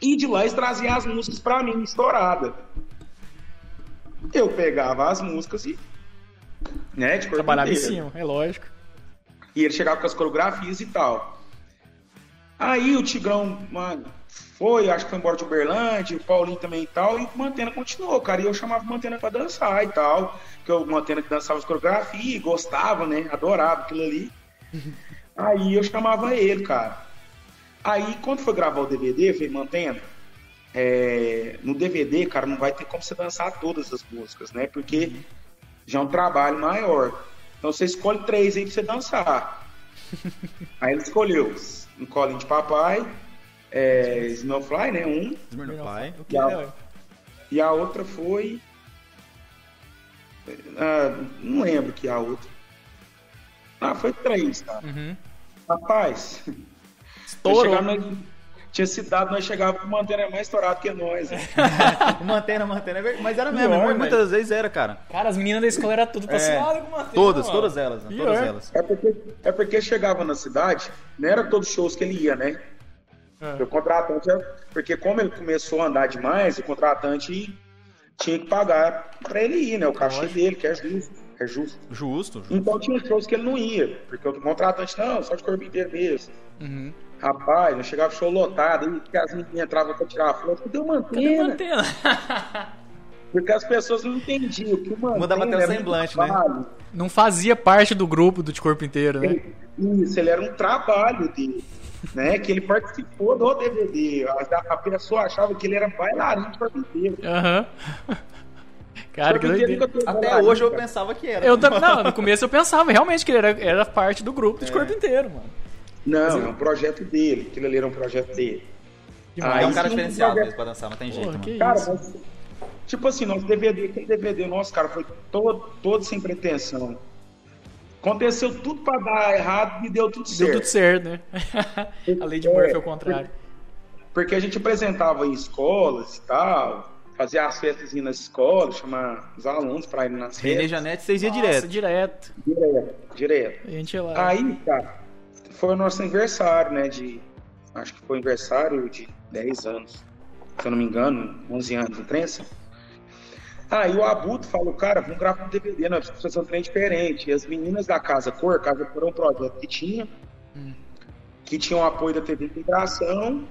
E de lá eles traziam as músicas pra mim, estourada. Eu pegava as músicas e. Né, de Trabalhava em cima, é lógico. E ele chegava com as coreografias e tal. Aí o Tigrão, mano, foi, acho que foi embora de Uberlândia, o Paulinho também e tal, e o Mantena continuou, cara. E eu chamava o Mantena pra dançar e tal. Porque o Mantena que dançava as coreografias, gostava, né? Adorava aquilo ali. Aí eu chamava ele, cara. Aí quando foi gravar o DVD, eu falei, Mantena, é, no DVD, cara, não vai ter como você dançar todas as músicas, né? Porque já é um trabalho maior. Então você escolhe três aí pra você dançar. aí ele escolheu um colinho de papai, é, Snowfly, né? Um. Não. é, ué? E a outra foi. ah, não lembro que a outra. Ah, foi três, cara. Uhum. Rapaz. Estourou. Chegava na, tinha cidade, nós chegávamos com o Mantena mais estourado que nós. né? mantena, mantena. é verdade. Mas era mesmo, Pior, mu- muitas vezes era, cara. Cara, as meninas da escola eram tudo passeadas com o Matheus. Todas, mano. todas elas, né? Pior. Todas elas. É porque, é porque chegava na cidade, não era todos os shows que ele ia, né? É. O contratante, era- porque como ele começou a andar demais, o contratante tinha que pagar pra ele ir, né? O cachê Lógico. dele, que é justo. É justo. Justo. justo. Então tinha shows que ele não ia, porque o contratante, não, só de corpo inteiro mesmo. Uhum. Rapaz, não chegava show lotado, que as meninas entravam pra tirar foto, cadê o Cadê Mantena? Mantena? Porque as pessoas não entendiam que o Mantena Mudava até o um semblante, né? Não fazia parte do grupo do de corpo inteiro, né? Isso, ele era um trabalho dele, né? Que ele participou do DVD. A, a pessoa achava que ele era bailarino de corpo inteiro. Aham. Cara, que doideira. Até hoje eu cara. pensava que era. Eu não, no começo eu pensava realmente que ele era, era parte do grupo É. de corpo inteiro, mano. Não, é um projeto dele. Aquilo ali era um projeto dele. Ah, é um cara diferenciado projeto- mesmo pra dançar, não tem jeito, Porra, mano. Cara, mas, tipo assim, nosso DVD, aquele DVD nosso, cara, foi todo, todo sem pretensão. Aconteceu tudo pra dar errado e deu tudo Deu certo. tudo certo, né? A lei de Murphy é o contrário. Porque a gente apresentava em escolas e tal, fazia as festas nas escolas, chamar os alunos pra ir nas Renê festas. Janete, vocês iam direto. direto. Direto, direto. A gente ia lá. Aí, cara, foi o nosso aniversário, né? De. Acho que foi aniversário de 10 anos. Se eu não me engano, 11 anos de prensa. Aí o Abuto falou, cara, vamos gravar um DVD, nós precisamos fazer um trem diferente. E as meninas da Casa Cor, Casa Cor é um projeto que tinha, que tinha o apoio da TV Integração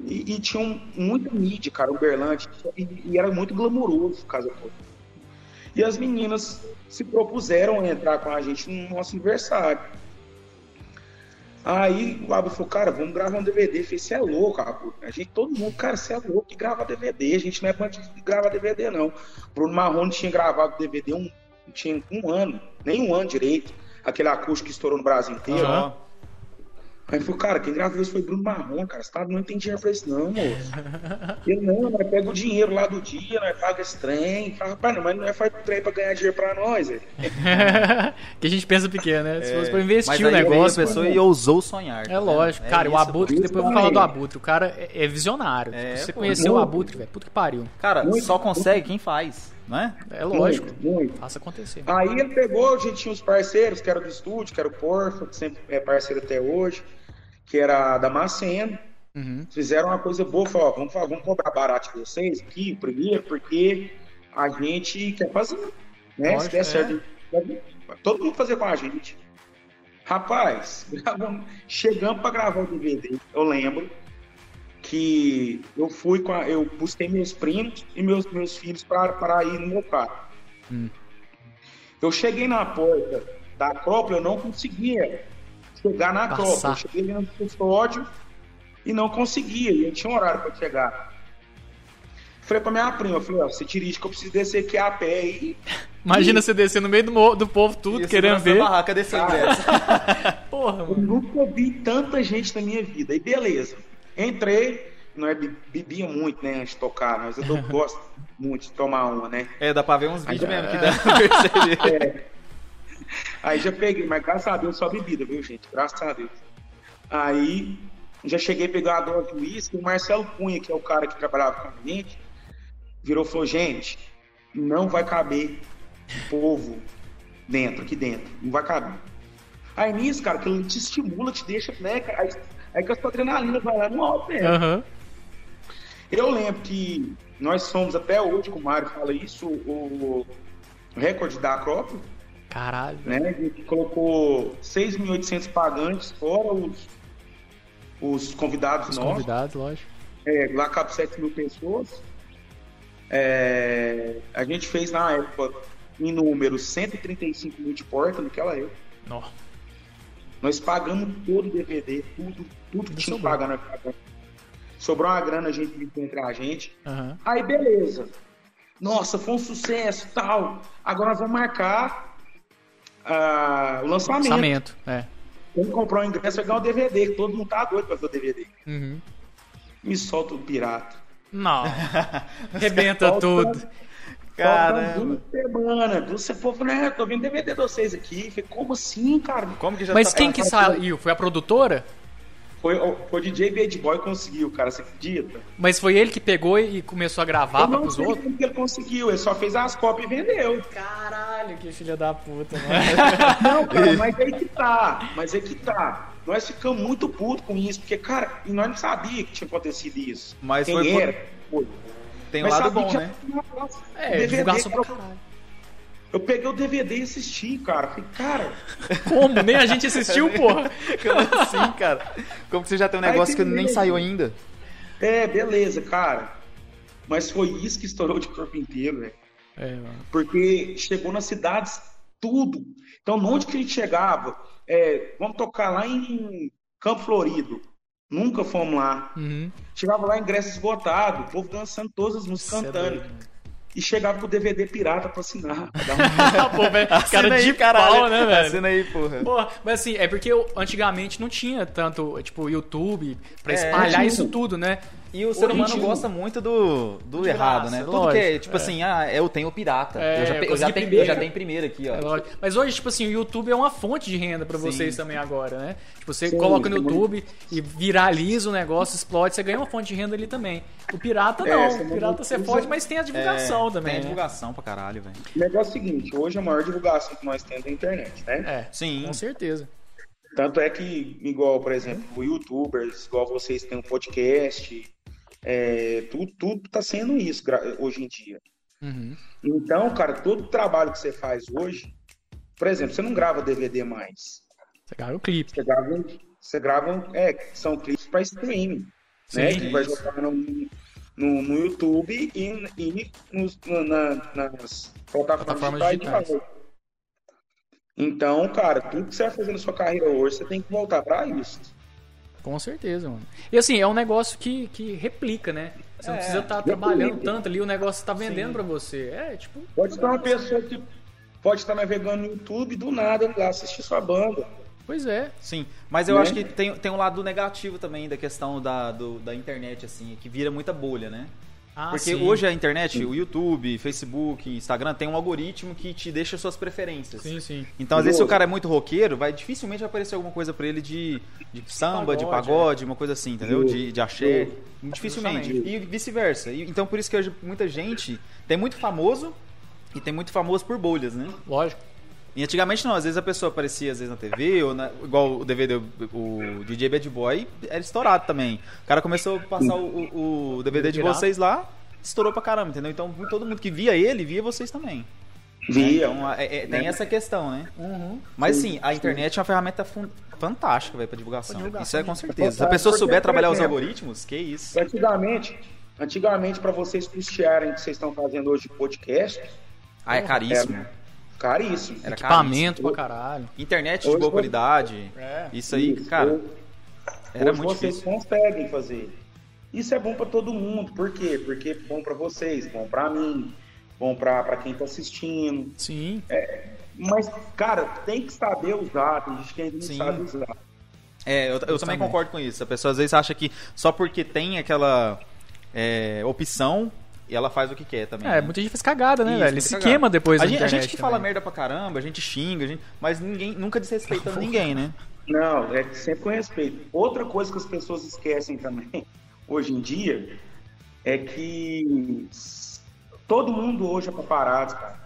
e, e tinha um, muita mídia, cara, Uberlândia, e, e era muito glamouroso Casa Cor. E as meninas se propuseram a entrar com a gente no nosso aniversário. Aí o Abu falou, cara, vamos gravar um DVD. Eu falei, você é louco, Abu. A gente, todo mundo, cara, você é louco que grava DVD. A gente não é banda de gravar DVD, não. Bruno Marrone tinha gravado DVD um, tinha um ano, nem um ano direito. Aquele acústico que estourou no Brasil inteiro. Aham. Aí ele falou, cara, quem gravou isso foi Bruno Marrone, cara. Você tá, não tem dinheiro pra isso, não, moço. Ele, não, nós pega o dinheiro lá do dia, nós paga esse trem. Fala, rapaz, não, mas não é faz trem pra ganhar dinheiro pra nós, velho. que a gente pensa pequeno, né? Se fosse pra Mas investir o aí veio negócio. a pessoa e ousou sonhar. tá É vendo? lógico. É cara, e o isso, Abutre, depois eu vou falar do Abutre. O cara é, é visionário. É, Se você pô. conheceu o Muito. Abutre, velho, puta que pariu. Cara, Muito, só consegue quem faz, não é? É lógico. Muito, muito. Faça acontecer. Aí ele pegou, a gente tinha os parceiros, que era do estúdio, que era o Porfa, que sempre é parceiro até hoje, que era a Damasceno. Uhum. Fizeram uma coisa boa, falaram, ó, vamos, vamos cobrar barato de vocês aqui, primeiro, porque a gente quer fazer, né? Lógico, Se der é. certo, todo mundo fazer com a gente. Rapaz, gravamos- chegamos para gravar o DVD, eu lembro que eu fui com a, eu busquei meus primos e meus meus filhos para ir no meu carro. Hum. Eu cheguei na porta da Acrópole, eu não conseguia chegar na Acrópole. Passar. Eu cheguei dentro do custódio e não conseguia, e eu tinha um horário para chegar. Falei pra minha prima, eu falei, ó, você dirige que eu preciso descer aqui a pé e Imagina você descer no meio do, do povo tudo, Isso, querendo ver. barraca desse ingresso. Porra, Eu mano. nunca vi tanta gente na minha vida. E beleza. Entrei, não é be- bebia muito, né, antes de tocar, mas eu gosto muito de tomar uma, né? É, dá pra ver uns vídeos mesmo que dá pra perceber. Aí já peguei, mas graças a Deus só bebida, viu, gente? Graças a Deus. Aí já cheguei a pegar a dose de uísque, o Marcelo Cunha, que é o cara que trabalhava com a gente, virou e falou, gente, não vai caber povo dentro, aqui dentro, não vai caber. Aí nisso, cara, que ele te estimula, te deixa, né, cara? Aí, aí que a sua adrenalina vai lá no alto, né? Aham. Eu lembro que nós somos até hoje, como o Mário fala isso, o, recorde da Acrópole, Caralho. né? A gente colocou 6.800 pagantes, fora os, os convidados Os nossos. convidados, lógico. É, lá cabe 7 mil pessoas. É, a gente fez na época, em número, 135 mil de porta naquela época. Nó. Nós pagamos todo o DVD, tudo, tudo que tinha que pagar, nós pagamos. Sobrou uma grana, a gente dividiu entre a gente. Aham. Aí, beleza. Nossa, foi um sucesso tal. Agora nós vamos marcar ah, o lançamento. Lançamento. É. Quem comprou o ingresso vai ganhar o DVD, que todo mundo tá doido pra ver o DVD. Uhum. Me solta o pirata. Não. Rebenta Falta- tudo. Duas semanas. Você falou, né? Tô vendo DVD de vocês aqui. Falei, como assim, cara? Como que já Mas tá quem que saiu? Foi a produtora? Foi, foi o DJ Bad Boy que conseguiu, cara, você acredita? Mas foi ele que pegou e começou a gravar Eu para não os sei outros? que ele conseguiu, ele só fez as cópias e vendeu. Caralho, que filha da puta, mano. Não, cara, mas aí que tá. Mas aí que tá. Nós ficamos muito putos com isso, porque, cara, e nós não sabíamos que tinha acontecido isso. Mas Quem foi por- era? Foi. Tem um Mas lado bom, né? É, DVD, divulgação pra cara, caralho. Eu peguei o DVD e assisti, cara. Falei, cara, Como? Nem a gente assistiu, porra. Como assim, cara? Como que você já tem um Aí negócio que nem saiu ainda? é, beleza, cara. Mas foi isso que estourou de corpo inteiro, velho. É, mano. Porque chegou nas cidades tudo. Então, onde que a gente chegava? É, vamos tocar lá em Campo Florido. Nunca fomos lá. Uhum. Chegava lá, ingresso esgotado, o povo dançando todas as músicas, é cantando. doido, e chegava com o DVD pirata pra assinar. pra dar um- pô, cara Assina de aí, caralho. pau, né, velho? Assina aí, porra. Porra, mas assim, é porque eu, antigamente não tinha tanto, tipo, YouTube pra É, espalhar isso tudo, né? E o ser Hoje humano gosta muito do, do De errado, né? Tudo lógico, que é, tipo é. assim, ah, eu tenho pirata. É, eu, já, eu, consegui já tenho, eu primeiro. já tenho primeiro aqui, ó. É lógico. Mas hoje, tipo assim, o YouTube é uma fonte de renda pra Sim. vocês também agora, né? Tipo, você Sim, coloca no. YouTube e viraliza o negócio, explode, você ganha uma fonte de renda ali também. O pirata É, não. você o pirata você usa- pode, mas tem a divulgação É, também. Tem a né? divulgação pra caralho, velho. O negócio é o seguinte, hoje a maior divulgação que nós temos é a internet, né? É, Sim. com certeza. Tanto é que, igual, por exemplo, o youtubers, igual vocês têm um podcast, é, tudo, tudo tá sendo isso hoje em dia. Uhum. Então, cara, todo o trabalho que você faz hoje, por exemplo, você não grava DVD mais. Você ganha o clipe. Você grava, um- você grava um- é, são clipes para streaming, né? Sim, Que vai jogar no, no, no YouTube e, e nos- na- na- nas plataformas, digitais. Então, cara, tudo que você vai fazer na sua carreira hoje, você tem que voltar para isso. Com certeza, mano. E assim, é um negócio que, que replica, né? Você não É, precisa estar replica. trabalhando tanto ali, o negócio tá vendendo Sim. pra você. É, tipo. Pode estar uma pessoa que pode estar navegando no YouTube do nada lá assistir sua banda. Pois é. Sim, mas eu Né? acho que tem, tem um lado negativo também da questão da, do- da internet, assim, que vira muita bolha, né? Ah, Porque sim. hoje a internet, o YouTube, Facebook, Instagram, tem um algoritmo que te deixa suas preferências. Sim, sim. Então, às vezes, se o cara é muito roqueiro, vai dificilmente vai aparecer alguma coisa pra ele de, de samba, de pagode, pagode, uma coisa assim, entendeu? De, de axé. Dificilmente. Justamente. E vice-versa. Então, por isso que hoje muita gente tem muito famoso e tem muito famoso por bolhas, né? Lógico. E antigamente não, às vezes a pessoa aparecia às vezes na TV, ou na- igual o DVD, o, DJ Bad Boy, era estourado também. O cara começou a passar o, o- DVD de vocês lá, estourou pra caramba, entendeu? Então todo mundo que via ele, via vocês também. Via. Então é- é- tem Né? essa questão, né? Uhum. Mas Sim, a internet é uma ferramenta fantástica, velho, pra divulgação. Divulgação. Isso é com certeza. Se a pessoa souber Porque, trabalhar os algoritmos, que isso. Antigamente, antigamente para vocês custearem o que vocês estão fazendo hoje de podcast, Ah, é caríssimo. era caríssimo. Era Equipamento caríssimo. pra caralho. Internet de Hoje boa você- qualidade. É. Isso aí, Isso. cara, Hoje- era hoje muito vocês difícil. conseguem fazer. Isso é bom para todo mundo. Por quê? Porque é bom para vocês, bom para mim, bom para quem tá assistindo. Sim. Mas, cara, tem que saber usar. Tem gente que ainda não Sim. sabe usar. É, eu, eu também Justamente. concordo com isso. A pessoa às vezes acha que só porque tem aquela é, opção, ela faz o que quer também. É, né? muita gente faz cagada, né, Isso, velho? muita Se cagada. queima depois a gente, a gente que fala também. merda pra caramba, a gente xinga, a gente, mas ninguém nunca desrespeita ninguém, né? Não, é sempre com respeito. Outra coisa que as pessoas esquecem também, hoje em dia, é que todo mundo hoje é paparazzi, cara.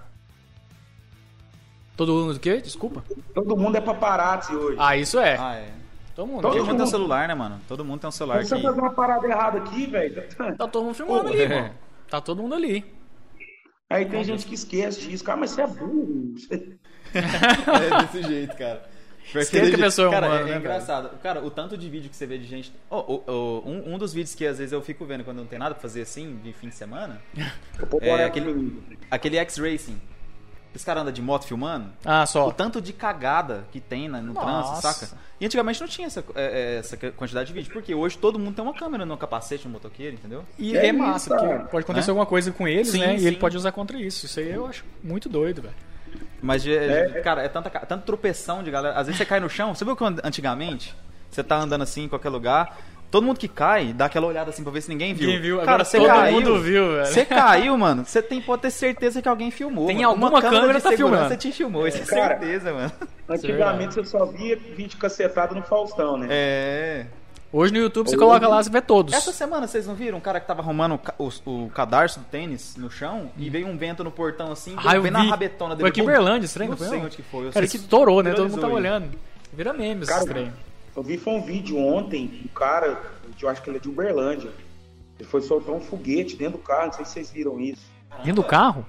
Todo mundo o quê? Desculpa. Todo mundo é paparazzi hoje. Ah, isso é. Ah, é. Todo mundo. Todo Todo mundo tem um celular, né, mano? Todo mundo tem um celular Se você que... fazer uma parada errada aqui, velho. Tá todo mundo filmando Pô, ali, é. mano. Tá todo mundo ali. Aí tem gente que esquece disso. Cara, mas você é burro. É desse jeito, cara. Esquece que a pessoa é cara, humana, é, né, é velho? engraçado. Cara, o tanto de vídeo que você vê de gente. Ô, ô, ô, um, um dos vídeos que às vezes eu fico vendo quando não tem nada pra fazer assim, de fim de semana, É, aquele... aquele X-Racing. Os caras andam de moto filmando. Ah, O só. tanto de cagada que tem na- no Nossa. trânsito, saca? E antigamente não tinha essa, é, é, essa quantidade de vídeo, porque hoje todo mundo tem uma câmera no capacete no motoqueiro, entendeu? E É é, massa, isso, porque cara. pode acontecer Né? alguma coisa com eles, Sim, né? E ele sim. pode usar contra isso. Isso aí eu acho muito doido, velho. Mas, É. de- cara, é tanta, tanta tropeção de galera. Às vezes você cai no chão. Você viu que antigamente você tá andando assim em qualquer lugar, todo mundo que cai dá aquela olhada assim pra ver se ninguém viu. Ninguém viu, Cara, agora você todo caiu, mundo viu, velho. Você caiu, mano. Você tem, pode ter certeza que alguém filmou. Tem mano. alguma Uma câmera de tá segurança filmando. te filmou, isso é Cara, certeza, mano. Antigamente você só via vídeo cacetado no Faustão, né? É. Hoje no YouTube você coloca lá, você vê todos. Essa semana vocês não viram um cara que tava arrumando o, o, o cadarço do tênis no chão e veio um vento no portão assim, Ah, eu bem na rabetona dele. Foi aqui em. Berlândia, trem, Não não foi, sei não? onde que foi. eu Cara, sei que estourou, né? Todo mundo tava olhando. Vira meme esse Cara, trem. Eu vi foi um vídeo ontem, um cara, eu acho que ele é de Uberlândia. Ele foi soltar um foguete dentro do carro, não sei se vocês viram isso. Dentro do carro?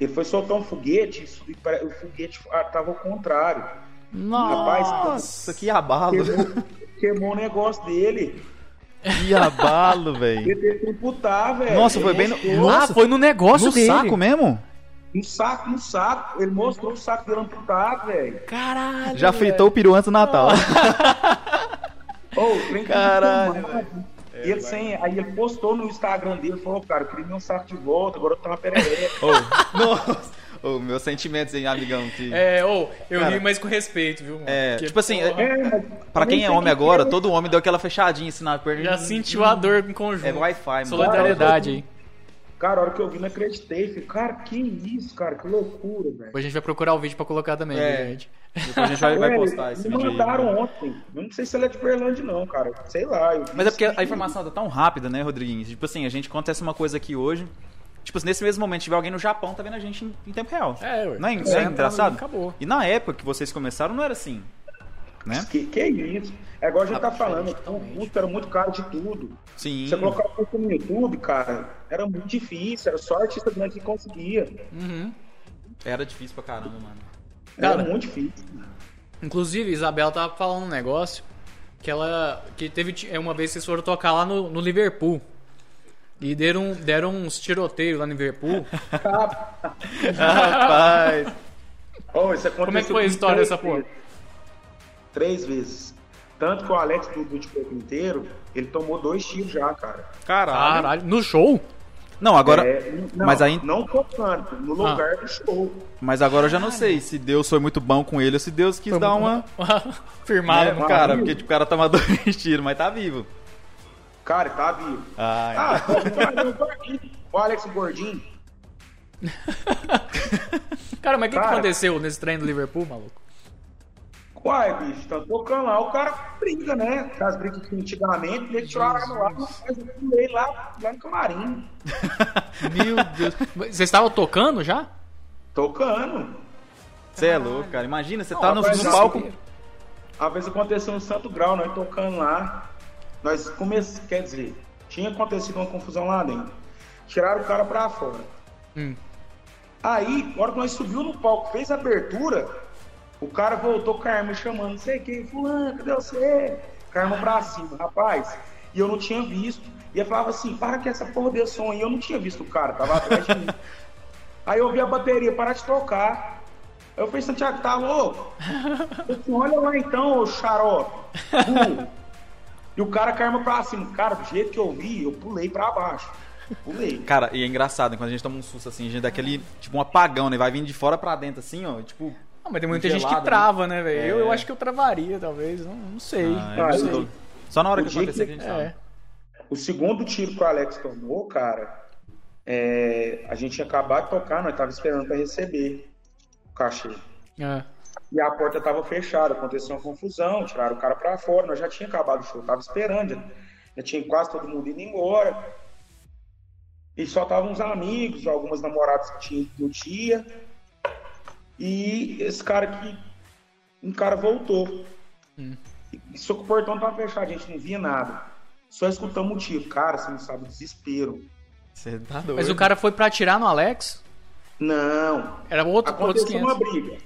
Ele foi soltar um foguete, e o foguete ah, tava ao contrário. Nossa. Nossa, que abalo. Queimou, queimou o negócio dele. que abalo, velho. Ele teve que imputar, velho. Nossa, foi bem no- mostrou Ah, Nossa, foi no negócio No dele. saco mesmo? No saco, no saco. Ele mostrou o saco dele amputado, velho. Caralho. Já fritou o peru antes do Natal. Ô, o trem que Caralho. E ele sem, aí ele postou no Instagram dele, falou, cara, eu queria meu saco de volta, agora eu tô na perereca. Ô, nossa. Ô, meus sentimentos, hein, amigão. Que... É, ô, eu Cara, ri, mas com respeito, viu? mano? é, Porque, tipo assim, porra, É, mas Pra quem é homem agora, é. todo homem deu aquela fechadinha assim na perna. já sentiu a dor em conjunto. É Wi-Fi, mano. Solidariedade aí. Cara, a hora que eu vi, não acreditei. Falei, cara, que isso, cara, que loucura, velho. Depois a gente vai procurar o vídeo pra colocar também, É. viu, gente? Depois a gente vai, vai É, postar esse me vídeo aí. mandaram mano. ontem. Eu não sei se ele é de Berlândia, não, cara. Sei lá. Mas é porque a informação tá tão rápida, né, Rodriguinho? Tipo assim, a gente acontece uma coisa aqui hoje. Tipo assim, nesse mesmo momento, tiver alguém no Japão, tá vendo a gente em, em tempo real. É, ué. Não é, É, não é engraçado? acabou. E na época que vocês começaram, não era assim. Né? Que, que isso? É igual a gente tá Ah, falando, o custo era muito caro de tudo. Sim. Você colocar o custo no YouTube, cara, era muito difícil, era só artista grande que conseguia. Uhum. Era difícil pra caramba, mano. Era Cara, muito difícil. Inclusive, Isabela tava falando um negócio que ela. que teve. é, Uma vez vocês foram tocar lá no, no Liverpool. E deram, deram uns tiroteios lá no Liverpool. Rapaz. Oh, isso Como é que foi a história dessa porra? Três vezes. Tanto que o Alex do, do de corpo inteiro, ele tomou dois tiros já, cara. Caralho. Caralho, no show? Não, agora. É, não, mas aí- Não tocando, no Ah. lugar do show. Mas agora eu já não sei se Deus foi muito bom com ele ou se Deus quis dar uma. Firmada. né, uma- cara, vivo. porque tipo, o cara toma dois tiros, mas tá vivo. Cara, ele tá vivo. Ah, Ah, eu tô aqui. O Alex Gordinho. Cara, mas o que, que aconteceu nesse trem do Liverpool, maluco? Uai, bicho, tá tocando lá, o cara briga, né? Aquelas brigas que antigamente, ele tirou a arma lá, mas eu pulei lá, lá no camarim. Meu Deus. Vocês estavam tocando já? Tocando. Você é louco, cara. Imagina, você Não, tá no, no palco. A vez aconteceu no Santo Grau, nós tocando lá. Nós começamos, quer dizer, tinha acontecido uma confusão lá dentro. Tiraram o cara pra fora. Hum. Aí, na hora que nós subiu no palco, fez a abertura, o cara voltou com a arma chamando, não sei quem, fulano, cadê você? Com a arma pra cima, rapaz. E eu não tinha visto. E eu falava assim, para que essa porra deu som aí. Eu não tinha visto o cara, tava atrás de mim. Aí eu vi a bateria parar de tocar. Aí eu falei, Santiago, tá louco? Eu disse, olha lá então, ô xarope. burro." E o cara com a arma pra cima. Cara, do jeito que eu vi, eu pulei pra baixo. Pulei. Cara, e é engraçado, quando a gente toma um susto assim, a gente dá aquele, tipo, um apagão, né? Vai vindo de fora pra dentro, assim, ó. Tipo. Não, mas tem muita gente Gelado, que trava, né, velho? Eu, É. eu acho que eu travaria, talvez. Não, não sei. ah, é eu- muito- Só na hora o que acontecer que- que a gente É. sabe. O segundo tiro que o Alex tomou, cara, é, a gente tinha acabado de tocar, nós tava esperando pra receber o cachê. É. E a porta tava fechada, aconteceu uma confusão, tiraram o cara pra fora, nós já tinha acabado o show, tava esperando, já, já tinha quase todo mundo indo embora. E só estavam uns amigos, algumas namoradas que tinha do dia. E esse cara aqui, um cara voltou. E só que o portão tava fechado, a gente não via nada. Só escutamos o tiro. Cara, você não sabe o desespero. Você tá doido. Mas o cara foi pra atirar no Alex? Não, Era outro, Aconteceu uma 500. briga.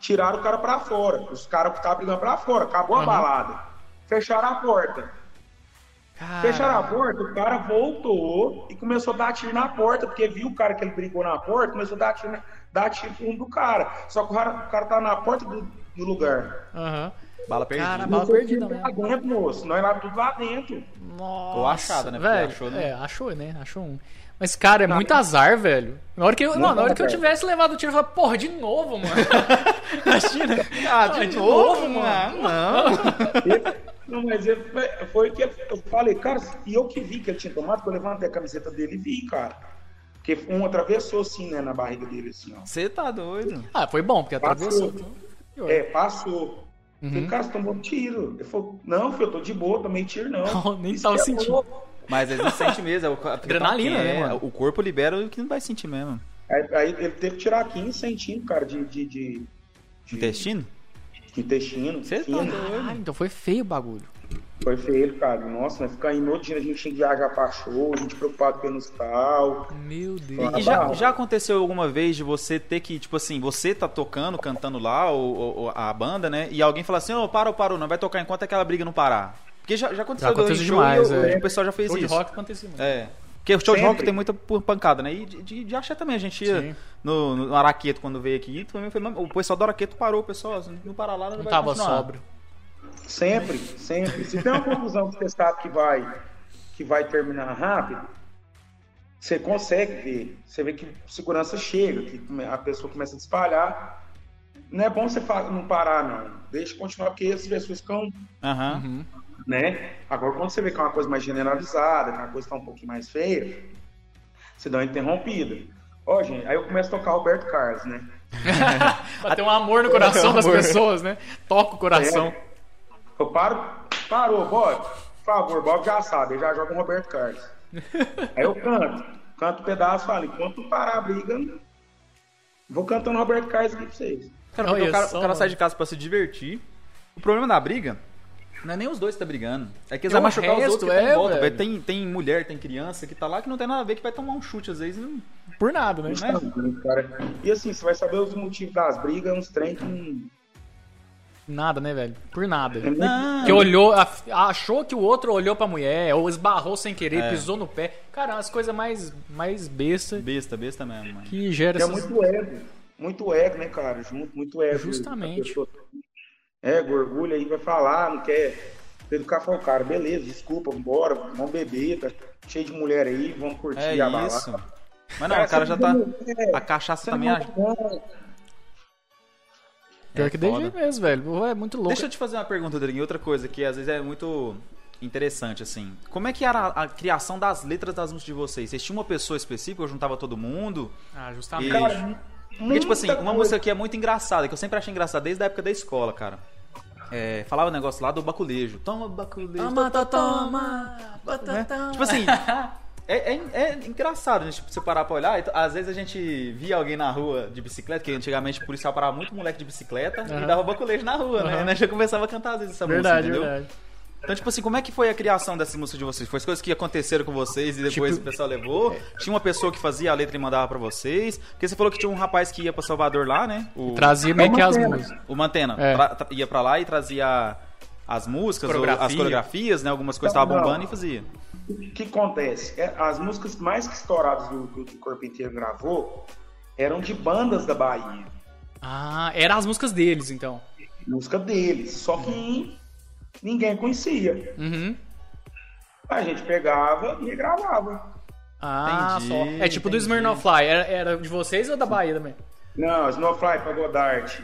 Tiraram o cara pra fora. Os caras que estavam brigando pra fora. Acabou a Aham. balada. Fecharam a porta. Fecharam a porta, o cara voltou e começou a dar tiro na porta, porque viu o cara que ele brigou na porta, começou a dar tiro, na- dar tiro pro um do cara. Só que o cara, o cara tava na porta do, do lugar. Aham. Bala perdida. Cara, bala foi perdida mesmo. lá dentro, moço. Nós lá tudo lá dentro. Nossa, Ou achada, né? Porque Velho, achou, né? É, achou, né? Achou um. Mas, cara, é Não, muito azar, velho. Na hora que eu, não, na hora que eu tivesse levado o tiro, eu falei, porra, de novo, mano. Imagina. Ah, Ah, de, de novo, novo, mano. mano. Não. Não, mas ele, foi- foi que eu falei, cara, e eu que vi que ele tinha tomado, que eu levantei a camiseta dele e vi, cara. Porque um atravessou assim, né, na barriga dele, assim, ó. Você tá doido. Ah, foi bom, porque atravessou. Passou. É, passou. Eu Falei, cara, você tomou tiro. Ele falou, não, filho, eu tô de boa, tomei tiro não. Não, nem Isso tava é sentindo. louco. Mas ele não sente mesmo. É o, porque Adrenalina, tá- né, é, mano? O corpo libera o que não vai sentir mesmo. Aí, aí ele teve que tirar 15 centímetros, cara, de, de, de, de- Intestino? de intestino. Você tá 15. doido. Ah, então foi feio o bagulho. Foi feio, cara. Nossa, nós ficamos no outro dia, a gente tinha que viajar pra show, a gente preocupado no hospital. Meu Deus. e já, já aconteceu alguma vez de você ter que, tipo assim, você tá tocando, cantando lá, o, o- a banda, né? E alguém fala assim, ô, para, parou, não vai tocar enquanto aquela briga não parar. Porque já, já aconteceu, Já aconteceu em show demais, e eu- é. o pessoal já fez Show de isso. rock acontecia muito. É. Porque o show de Sempre. rock tem muita pancada, né? E de, de, de axé também, a gente ia Sim. no, no Araqueto quando veio aqui, também foi, o pessoal do Araqueto parou, o pessoal, assim, não parar lá, não, Não vai tava continuar. sóbrio. Sempre, sempre. Se tem uma conclusão que você sabe que vai, que vai terminar rápido, você consegue ver. Você vê que segurança chega, que a pessoa começa a espalhar. Não é bom você não parar, não. Deixa continuar, porque as pessoas ficam. Uhum. né? Agora, quando você vê que é uma coisa mais generalizada, que é uma coisa que tá um pouquinho mais feia, você dá uma interrompida. Ó, gente, aí eu começo a tocar Roberto Carlos, né? Pra ter um amor no coração das Amor. pessoas, né? Toca o coração. É. Eu paro, parou, Bob. Por favor, Bob já sabe, ele já joga um Roberto Carlos. Aí eu canto, canto um pedaço, falo, enquanto parar a briga, vou cantando Roberto Carlos aqui pra vocês. Cara, Olha o cara, só, o cara sai de casa pra se divertir. O problema da briga não é nem os dois que tá brigando. É que eles É vão o machucar os resto, outros que estão é, em volta. velho. velho. Tem, tem mulher, tem criança que tá lá que não tem nada a ver, que vai tomar um chute às vezes. Não... Por nada, né? Né? Cara. E assim, você vai saber os motivos das brigas, uns trem que não- Nada, né, velho? Por nada. é Não. Que olhou, achou que o outro olhou pra mulher, ou esbarrou sem querer, É. pisou no pé. Cara, as coisas mais, mais besta Besta, besta mesmo, mano. que gera que é essas... muito ego. Muito ego, né, cara? Junto, muito ego. Justamente. Pessoa- Ego, orgulho, aí vai falar, não quer educar, fala, cara, beleza, desculpa, vambora, vamos beber, tá cheio de mulher aí, vamos curtir É a balada. Mas não, o cara já tá. É, A cachaça você também não ajuda. Pior É que deixa foda. mesmo, velho. É muito louco. Deixa eu te fazer uma pergunta, Rodrigo. Outra coisa que às vezes é muito interessante, assim. Como é que era a, a criação das letras das músicas de vocês? Vocês tinham uma pessoa específica ou juntava todo mundo? Ah, justamente. E- Cara, Porque, tipo assim, uma coisa. música que é muito engraçada, que eu sempre achei engraçada desde a época da escola, cara. É, falava o negócio lá do baculejo. Toma baculejo. Toma, toma, toma, né? toma. Tipo assim, é, é- é engraçado, né? Tipo, você parar pra olhar. então, Às vezes a gente via alguém na rua de bicicleta, que antigamente o policial parava muito moleque de bicicleta e Aham. dava baculejo na rua, né? Aham. E nós já começava a cantar às vezes essa Verdade, música, entendeu? verdade. Então, tipo assim, como é que foi a criação dessa música de vocês? Foi as coisas que aconteceram com vocês e depois Tipo- o pessoal levou? Tinha uma pessoa que fazia a letra e mandava pra vocês? Porque você falou que tinha um rapaz que ia pra Salvador lá, né? O, Trazia meio que as músicas. o Mantena. É. Tra- tra- ia pra lá e trazia as músicas, ou Coreografia. as coreografias, né? Algumas coisas estavam bombando e fazia. O que acontece? É, As músicas mais que estouradas do, do, que o Corpo Inteiro gravou eram de bandas da Bahia. Ah, eram as músicas deles, então. Música deles. Só que ninguém conhecia. Uhum. A gente pegava e gravava. Ah, Entendi, só. É tipo do entendi. Smirnoff Fly. Era, era de vocês ou da Bahia também? Não, Snowfly, Pagodarte,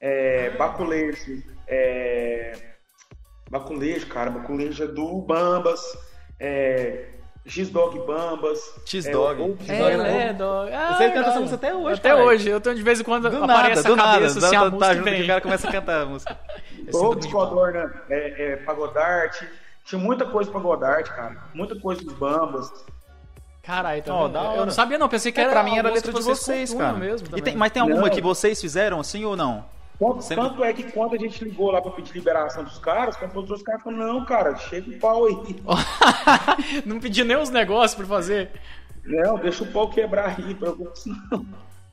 é, Baculejo, é, Baculejo, cara, Baculejo é do Bambas, é, X-Dog Bambas. X-Dog. É, É, é é, dog. Ah, Você canta essa música até hoje, Até cara. hoje. Eu tô de vez em quando Do aparece nada, do a nada. cabeça assim, Tá- a tá música junto vem. o cara começa a cantar a música. Todos Codorna, é, é, Pagodarte. Tinha muita coisa pra Godarte, cara. Muita coisa dos Bambas. Caralho, tá vendo? da Eu não sabia não, pensei que É, era pra mim era a letra de vocês, cara. mesmo E tem- mas tem alguma Não. que vocês fizeram, sim ou não? Tanto, Sempre- tanto é que quando a gente ligou lá pra pedir liberação dos caras, quando os caras falaram, não, cara, chega o pau aí. não pedi nem os negócios pra fazer. Não, deixa o pau quebrar aí, preocupa não.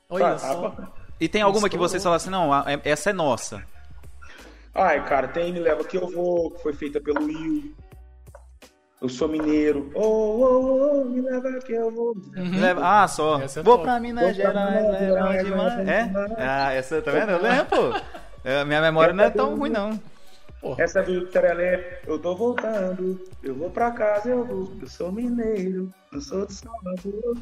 Olha Tá, só. tá. E tem alguma que vocês falam assim, não, essa é nossa. Ai, cara, tem Me Leva Que Eu Vou, que foi feita pelo Will. Eu sou mineiro. Oh, oh, oh, me leva que eu vou. Leva- Ah, só. Essa é Vou top. pra Minas Vou pra Gerais, Minas leva Gerais, demais. leva É? demais. Ah, essa tá vendo? Eu lembro, pô. É, minha memória não é tão ruim, não. Essa é do Terelé. Eu tô voltando. Eu vou pra casa, eu vou. Eu sou mineiro. Eu sou de Salvador.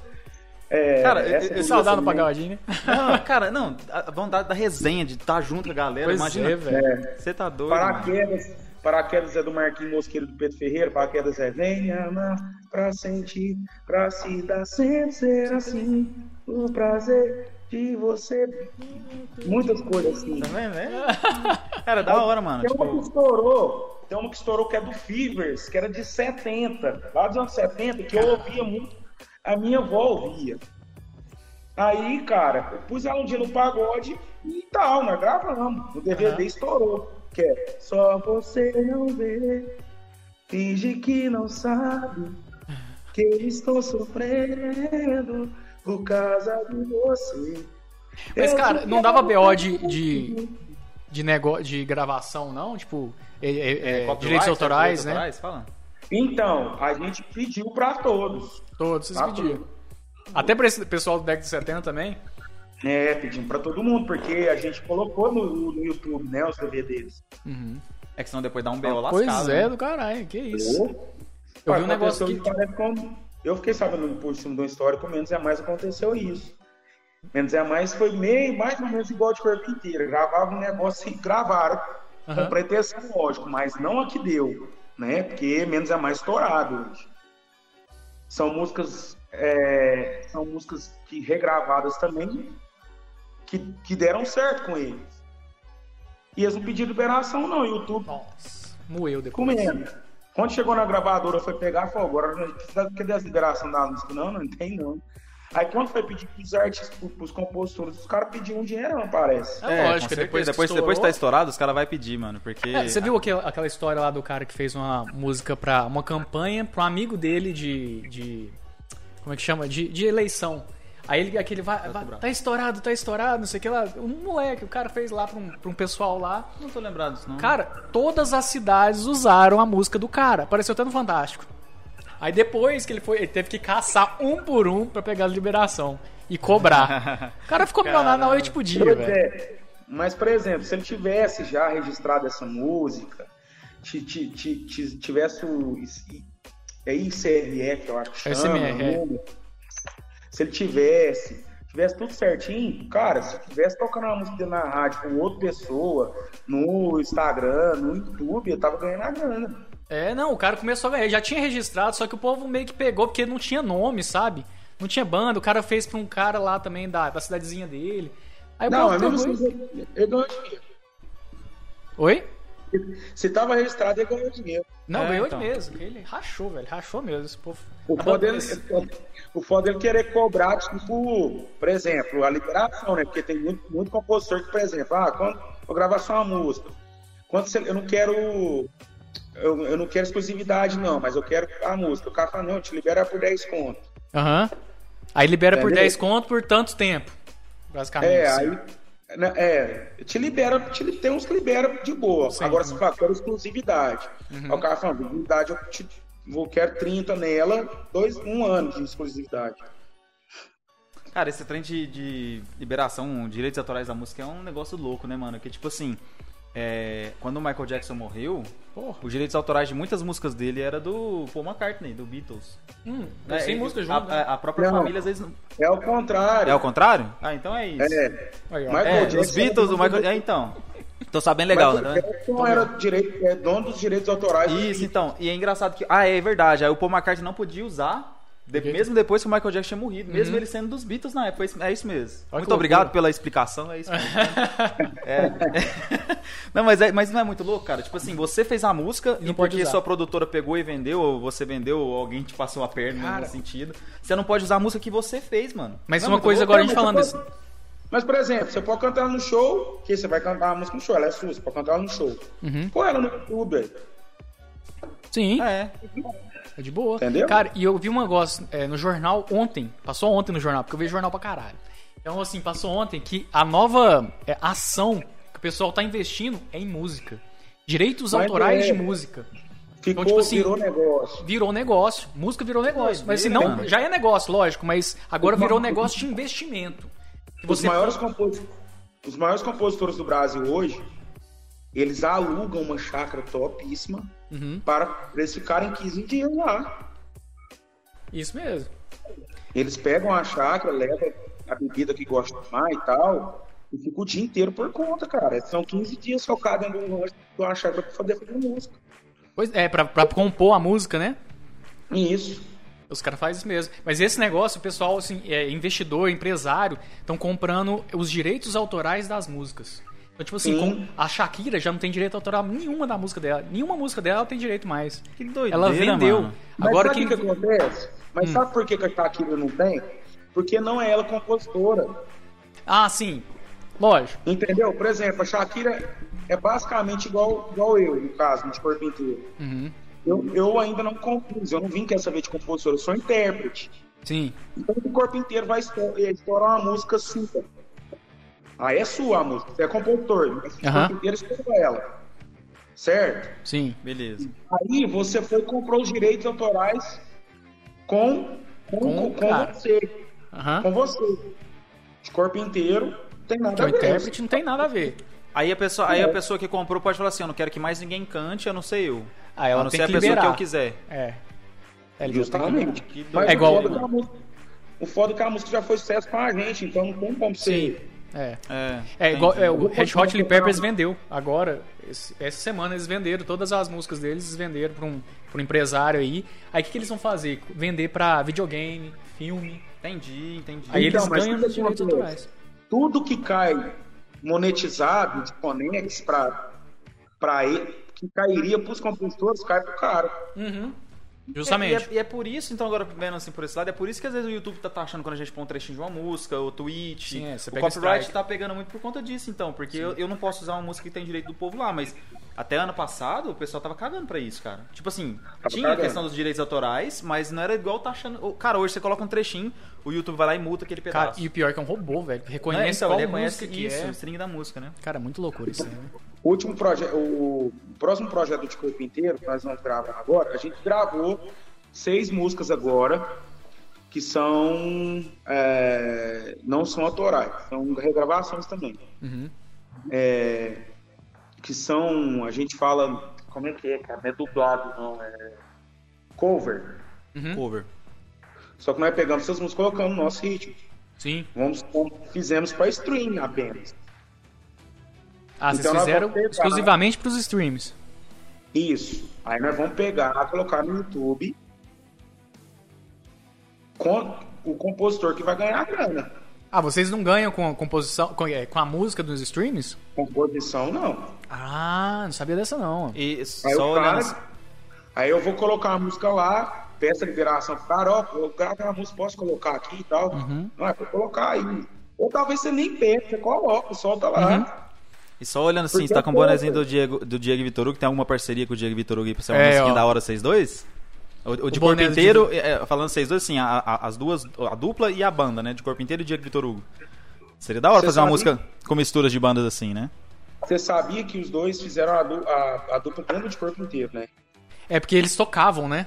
É, Cara, essa é saudade do também. pagodinho, né? Não, cara, não, a vontade da resenha, de estar junto com a galera, Pois imagina. é, velho. Você tá doido. Paraquedas. Paraquedas é do Marquinhos Mosqueiro do Pedro Ferreira. Paraquedas é vem amar pra sentir, pra se dar sempre ser assim. O prazer de você. Muitas coisas assim. Tá vendo? É. Cara, da hora, mano. Tem uma que Tipo, estourou, tem uma que estourou que é do Fevers, que era de 70, lá dos anos 70, que eu ouvia muito, a minha avó ouvia. Aí, cara, eu pus ela um dia no pagode e tal, nós gravamos. O DVD estourou, que é Só você não vê, finge que não sabe, que estou sofrendo por causa de você. Mas, Eu cara, não dava BO de, de, de, nego... de gravação, não? Tipo, é, é, é, direitos autorais, direitos né? autorais, Fala. Então, a gente pediu pra todos. Todos vocês pediram. Até pra esse pessoal do década de 70 também. É, pedimos pra todo mundo, porque a gente colocou no, no YouTube, né, os DVDs. É que senão depois dá um B.O. Pois lascado. é, né? do caralho, que isso. Eu vi um negócio que- Eu fiquei sabendo por cima de uma história que o Menos é Mais aconteceu isso. Menos é Mais foi meio, mais ou menos igual de corpo inteiro. Gravava um negócio e gravaram. Aham. Com pretensão, lógico, mas não a que deu, né? Porque Menos é Mais estourado hoje. São músicas, é, são músicas que regravadas também, que, que deram certo com eles. E eles não pediram liberação, não. O YouTube Nossa, moeu depois. comendo. Quando chegou na gravadora, foi pegar e falou, agora não precisa cadê a liberação da música? Não, não tem não. Aí quando foi pedir pros artistas, pros, compositores, os caras pediam um dinheiro, não parece. É, É, lógico, depois, que depois, estourou- depois que tá estourado, os caras vão pedir, mano. Porque. É, você viu aquela, aquela história lá do cara que fez uma música pra uma campanha pra um amigo dele de. de como é que chama? De, de eleição. Aí ele, aquele vai, vai- tá estourado, tá estourado, não sei o que lá. Um moleque, o cara fez lá pra um, pra um pessoal lá. Não tô lembrado disso, não. Cara, todas as cidades usaram a música do cara. Apareceu até no Fantástico. Aí depois que ele foi, ele teve que caçar um por um pra pegar a liberação e cobrar. O cara ficou milionário na noite pro dia, Pois velho. é. Mas, por exemplo, se ele tivesse já registrado essa música, ti- ti- ti- ti- tivesse o é ICRF, eu acho que chama. SMR, é. O. Se ele tivesse, tivesse tudo certinho, cara, se tivesse tocando uma música dele na rádio com outra pessoa, no Instagram, no YouTube, eu tava ganhando a grana. É, não, o cara começou a ganhar. Já tinha registrado, só que o povo meio que pegou porque não tinha nome, sabe? Não tinha banda. O cara fez pra um cara lá também da, da cidadezinha dele. Aí o Não, povo é e- assim, ele ganhou dinheiro. Oi? Se tava registrado, ele ganhou dinheiro. Não, É, ganhou então. de mesmo. Ele rachou, velho. Rachou mesmo. Esse povo. O foda, dele, o foda dele querer cobrar, tipo, por exemplo, a liberação, né? Porque tem muito, muito compositor que, por exemplo, ah, quando eu gravar só uma música, quando você, eu não quero. Eu, eu não quero exclusividade, não, mas eu quero a música. O cara fala, não, te libera por 10 conto. Aham. Aí libera por Entendeu? 10 conto por tanto tempo. Basicamente. É, assim. aí. né, É, te libera, te, tem uns que libera de boa. Sim. Agora você fala, quero exclusividade. Aí o cara fala, exclusividade, eu te, vou, quero 30 nela, dois, um ano de exclusividade. Cara, esse trem de, de liberação, direitos autorais da música é um negócio louco, né, mano? Que tipo assim, é, quando o Michael Jackson morreu, os direitos autorais de muitas músicas dele era do Paul McCartney, do Beatles. Hum, É, sem música a, junto. né? a- a própria Não. família às vezes. não- É o contrário. É o contrário? Ah, então é isso. É. Aí, ó. Michael É, Jackson os Beatles, o Michael. É, então. Tô sabendo legal, Michael né? Jackson era direito, é dono dos direitos autorais. Isso, então. E é engraçado que. Ah, é verdade. Aí o Paul McCartney não podia usar. de- mesmo depois que o Michael Jackson tinha morrido, mesmo ele sendo dos Beatles na época. Isso- É isso mesmo. Uhum. Olha muito obrigado pela explicação. É isso mesmo. É. Não, mas, é, mas não é muito louco, cara. Tipo assim, você fez a música não e pode porque usar. sua produtora pegou e vendeu, ou você vendeu, ou alguém te passou a perna Cara. no sentido. Você não pode usar a música que você fez, mano. Mas Não é uma coisa louco? agora a gente mas falando desse. pode- Mas, por exemplo, você pode cantar ela no show, que você vai cantar a música no show, ela é sua, você pode cantar ela no show. Uhum. Põe ela no YouTube, aí. Sim, É. é de boa. Entendeu? Cara, e eu vi um negócio é, no jornal ontem. Passou ontem no jornal, porque eu vejo jornal pra caralho. Então, assim, passou ontem que a nova é, ação que o pessoal tá investindo é em música. Direitos Mas autorais é. de música. Ficou, Então, tipo assim, virou negócio. Virou negócio. Música virou negócio. Mas Doideira, não, já é negócio, lógico, mas agora virou negócio de investimento. Os maiores, compos... Os maiores compositores do Brasil hoje, eles alugam uma chácara topíssima Uhum, para eles ficarem 15 dias lá. Isso mesmo. Eles pegam a chácara, levam a bebida que gostam de tomar e tal, e ficam o dia inteiro por conta, cara. São 15 dias focados de uma- de uma chácara para poder fazer música. Pois é, pra compor a música, né? Isso. Os caras fazem isso mesmo. Mas esse negócio, o pessoal, assim, é, investidor, empresário, estão comprando os direitos autorais das músicas. Então, tipo assim, a Shakira já não tem direito autoral nenhuma da música dela. Nenhuma música dela ela tem direito mais. Que doideira, Ela vendeu. mano. Mas Agora sabe quem. o que, que acontece? Mas sabe por que, a Shakira não tem? Porque não é ela compositora. Ah, sim. Lógico. Entendeu? Por exemplo, a Shakira é basicamente igual, igual eu, no caso, de corpo inteiro. Uhum. Eu, eu ainda não compus, eu não vim quer saber de compositor, eu sou intérprete. Sim. Então o corpo inteiro vai eh, estourar uma música sua. Aí é sua a música, você é compositor, mas o corpo inteiro estoura ela. Certo? Sim. Beleza. Aí você foi e comprou os direitos autorais com, com, Com com, o você. Com você. De corpo inteiro, tem nada Que o a ver. intérprete não tem nada a ver. Aí a pessoa, aí É. a pessoa que comprou pode falar assim, eu não quero que mais ninguém cante, a não ser eu. Aí ela a não tem ser a que pessoa liberar. que eu quiser. É. É, Justamente. Que. Mas É igual- O foda, é que a música, o foda é que a música já foi sucesso pra gente, então não tem como ser. É. É, É igual é, o Red Hot Chili Peppers vendeu agora esse- essa semana eles venderam todas as músicas deles eles venderam para um, pra um empresário aí aí o que, que eles vão fazer vender pra videogame filme Entendi, entendi. aí Então, eles ganham tudo os direitos autorais Tudo que cai monetizado de Conex pra, pra ele, que cairia pros compositores, cai pro cara. uhum. E justamente é, e é por isso, então, agora vendo assim por esse lado, é por isso que às vezes o YouTube tá taxando quando a gente põe um trechinho de uma música, ou tweet. Sim, é, você o pega copyright strike. tá pegando muito por conta disso, então, porque eu, eu não posso usar uma música que tem direito do povo lá, mas até ano passado o pessoal tava cagando pra isso, cara. Tipo assim, tinha a questão dos direitos autorais, mas não era igual taxando. Ô, Cara, hoje você coloca um trechinho, o YouTube vai lá e multa aquele cara pedaço. e o pior é que é um robô velho Não é? reconhece então, qual ele reconhece música que isso, é o string da música, né? cara é muito loucura isso aí, né? O último projeto, o próximo projeto de corpo inteiro, que nós vamos gravar agora, a gente gravou seis músicas agora, que são. é, não são autorais, são regravações também. Uhum. É, que são. A gente fala. Como é que é, cara? Não é dublado, não. É cover. Uhum. Cover. Só que nós pegamos essas músicas e colocamos no nosso ritmo. sim Vamos, fizemos para stream apenas. Ah vocês Então nós fizeram pegar- exclusivamente pros streams Isso. Aí nós vamos pegar, colocar no YouTube com o compositor que vai ganhar a grana. ah vocês não ganham com a composição com, é, com a música dos streams Composição, não. ah não sabia dessa não E Aí, só o olhando cara, aí eu vou colocar a música lá, peço a liberação pro cara, ó, eu gravo a música, posso colocar aqui e tal. Uhum. Não, é pra colocar aí. Ou talvez você nem peça, você coloca, solta lá. Uhum. E só olhando assim, Porque você tá com o bonezinho do Diego, do Diego Vitor Hugo, tem alguma parceria com o Diego Vitor Hugo aí pra ser uma É, da hora vocês dois? O, o de O corpo inteiro, é, é, falando vocês dois, assim, a- a- as duas, a dupla e a banda, né? De corpo inteiro e Diego Vitor Hugo. Seria da hora Você fazer uma música com misturas de bandas assim, né? Você sabia que os dois fizeram a, a- a dupla dentro de corpo inteiro, né? É porque eles tocavam, né?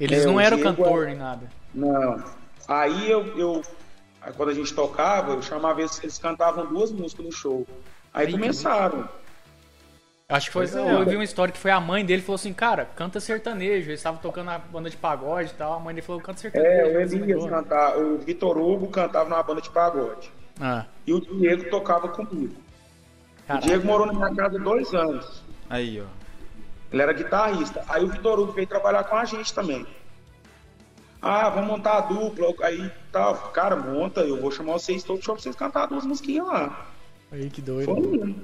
Eles É, não eram Diego cantor é- nem nada. Não. Aí eu, eu quando a gente tocava, eu chamava eles, eles cantavam duas músicas no show. Aí começaram. Acho que foi. Pois é. eu vi uma história que foi a mãe dele falou assim, cara, canta sertanejo. Eles estavam tocando a banda de pagode e tal. A mãe dele falou, canta sertanejo. É, o Elias cantava, o Vitor Hugo cantava numa banda de pagode. Ah, E o Diego tocava comigo. O caraca. Diego morou na minha casa dois anos. Aí, ó. Ele era guitarrista. Aí o Vitor Hugo veio trabalhar com a gente também. Ah, vamos montar a dupla. Aí tal. Cara, monta, eu vou chamar vocês todos pra vocês cantar duas musiquinhas lá. Aí, que doido. Foi.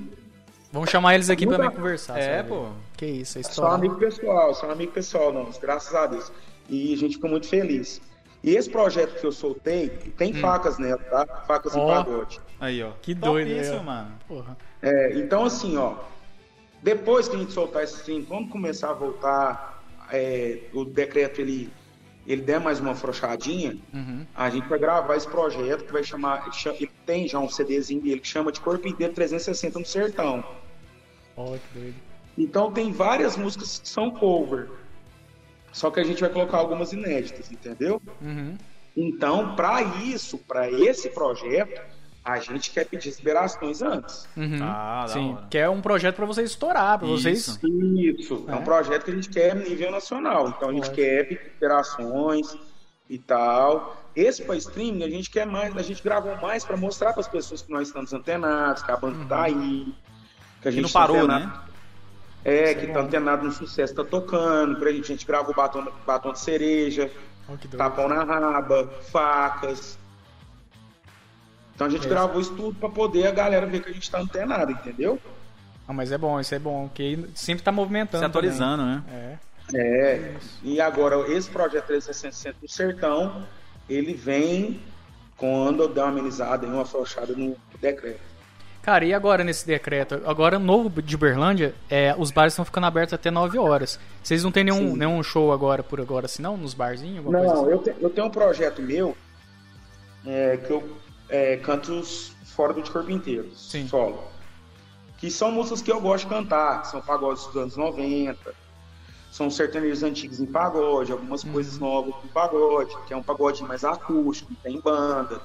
Vamos chamar eles aqui pra mim conversar. É, sabe? pô. Que isso, é Só história. amigo pessoal, só amigo pessoal, não, graças a Deus. E a gente ficou muito feliz. E esse projeto que eu soltei, tem facas nela, tá? Facas Ó. em pagode. Aí, ó. Que doido, isso, é. mano. Porra. É, então, assim, ó, depois que a gente soltar esse stream, quando começar a voltar, é, o decreto ele, ele der mais uma afrouxadinha, Uhum. a gente vai gravar esse projeto que vai chamar. ele tem já um CDzinho dele que chama de Corpo Inteiro 360 no Sertão. Olha que doido. Então tem várias músicas que são cover. Só que a gente vai colocar algumas inéditas, entendeu? Uhum. Então, para isso, para esse projeto, a gente quer pedir liberações antes. Uhum. Ah, Sim, hora. que é um projeto pra vocês estourar, pra vocês. Isso. É. É. um projeto que a gente quer nível nacional. Então a gente Lógico. quer pedir liberações e tal. Esse para streaming a gente quer mais, a gente gravou mais para mostrar para as pessoas que nós estamos antenados, que a banda tá aí, que a E gente não tá parou, antenado- né? É, que tá antenado no sucesso, tá tocando. Pra gente, a gente grava o batom, batom de cereja. Que doido. tapão na raba, facas. Então a gente É. gravou isso tudo pra poder a galera ver que a gente tá antenado, entendeu? Ah, mas é bom, isso é bom, que sempre tá movimentando. Se atualizando, né? também. É. É. E agora, esse projeto 360 do Sertão, ele vem quando eu der uma amenizada e uma afrouxada no decreto. Cara, e agora nesse decreto? Agora, novo de Uberlândia, é, os bares estão ficando abertos até 9 horas. Vocês não tem nenhum, Sim. nenhum show agora por agora, assim, não? Nos barzinhos? Não, assim? eu, te- eu tenho um projeto meu é, que eu é, canto os fora do de corpo inteiro, Sim. solo. Que são músicas que eu gosto de cantar, que são pagodes dos anos 90, são sertanejos antigos em pagode, algumas Uhum. coisas novas em pagode, que é um pagode mais acústico, tem banda.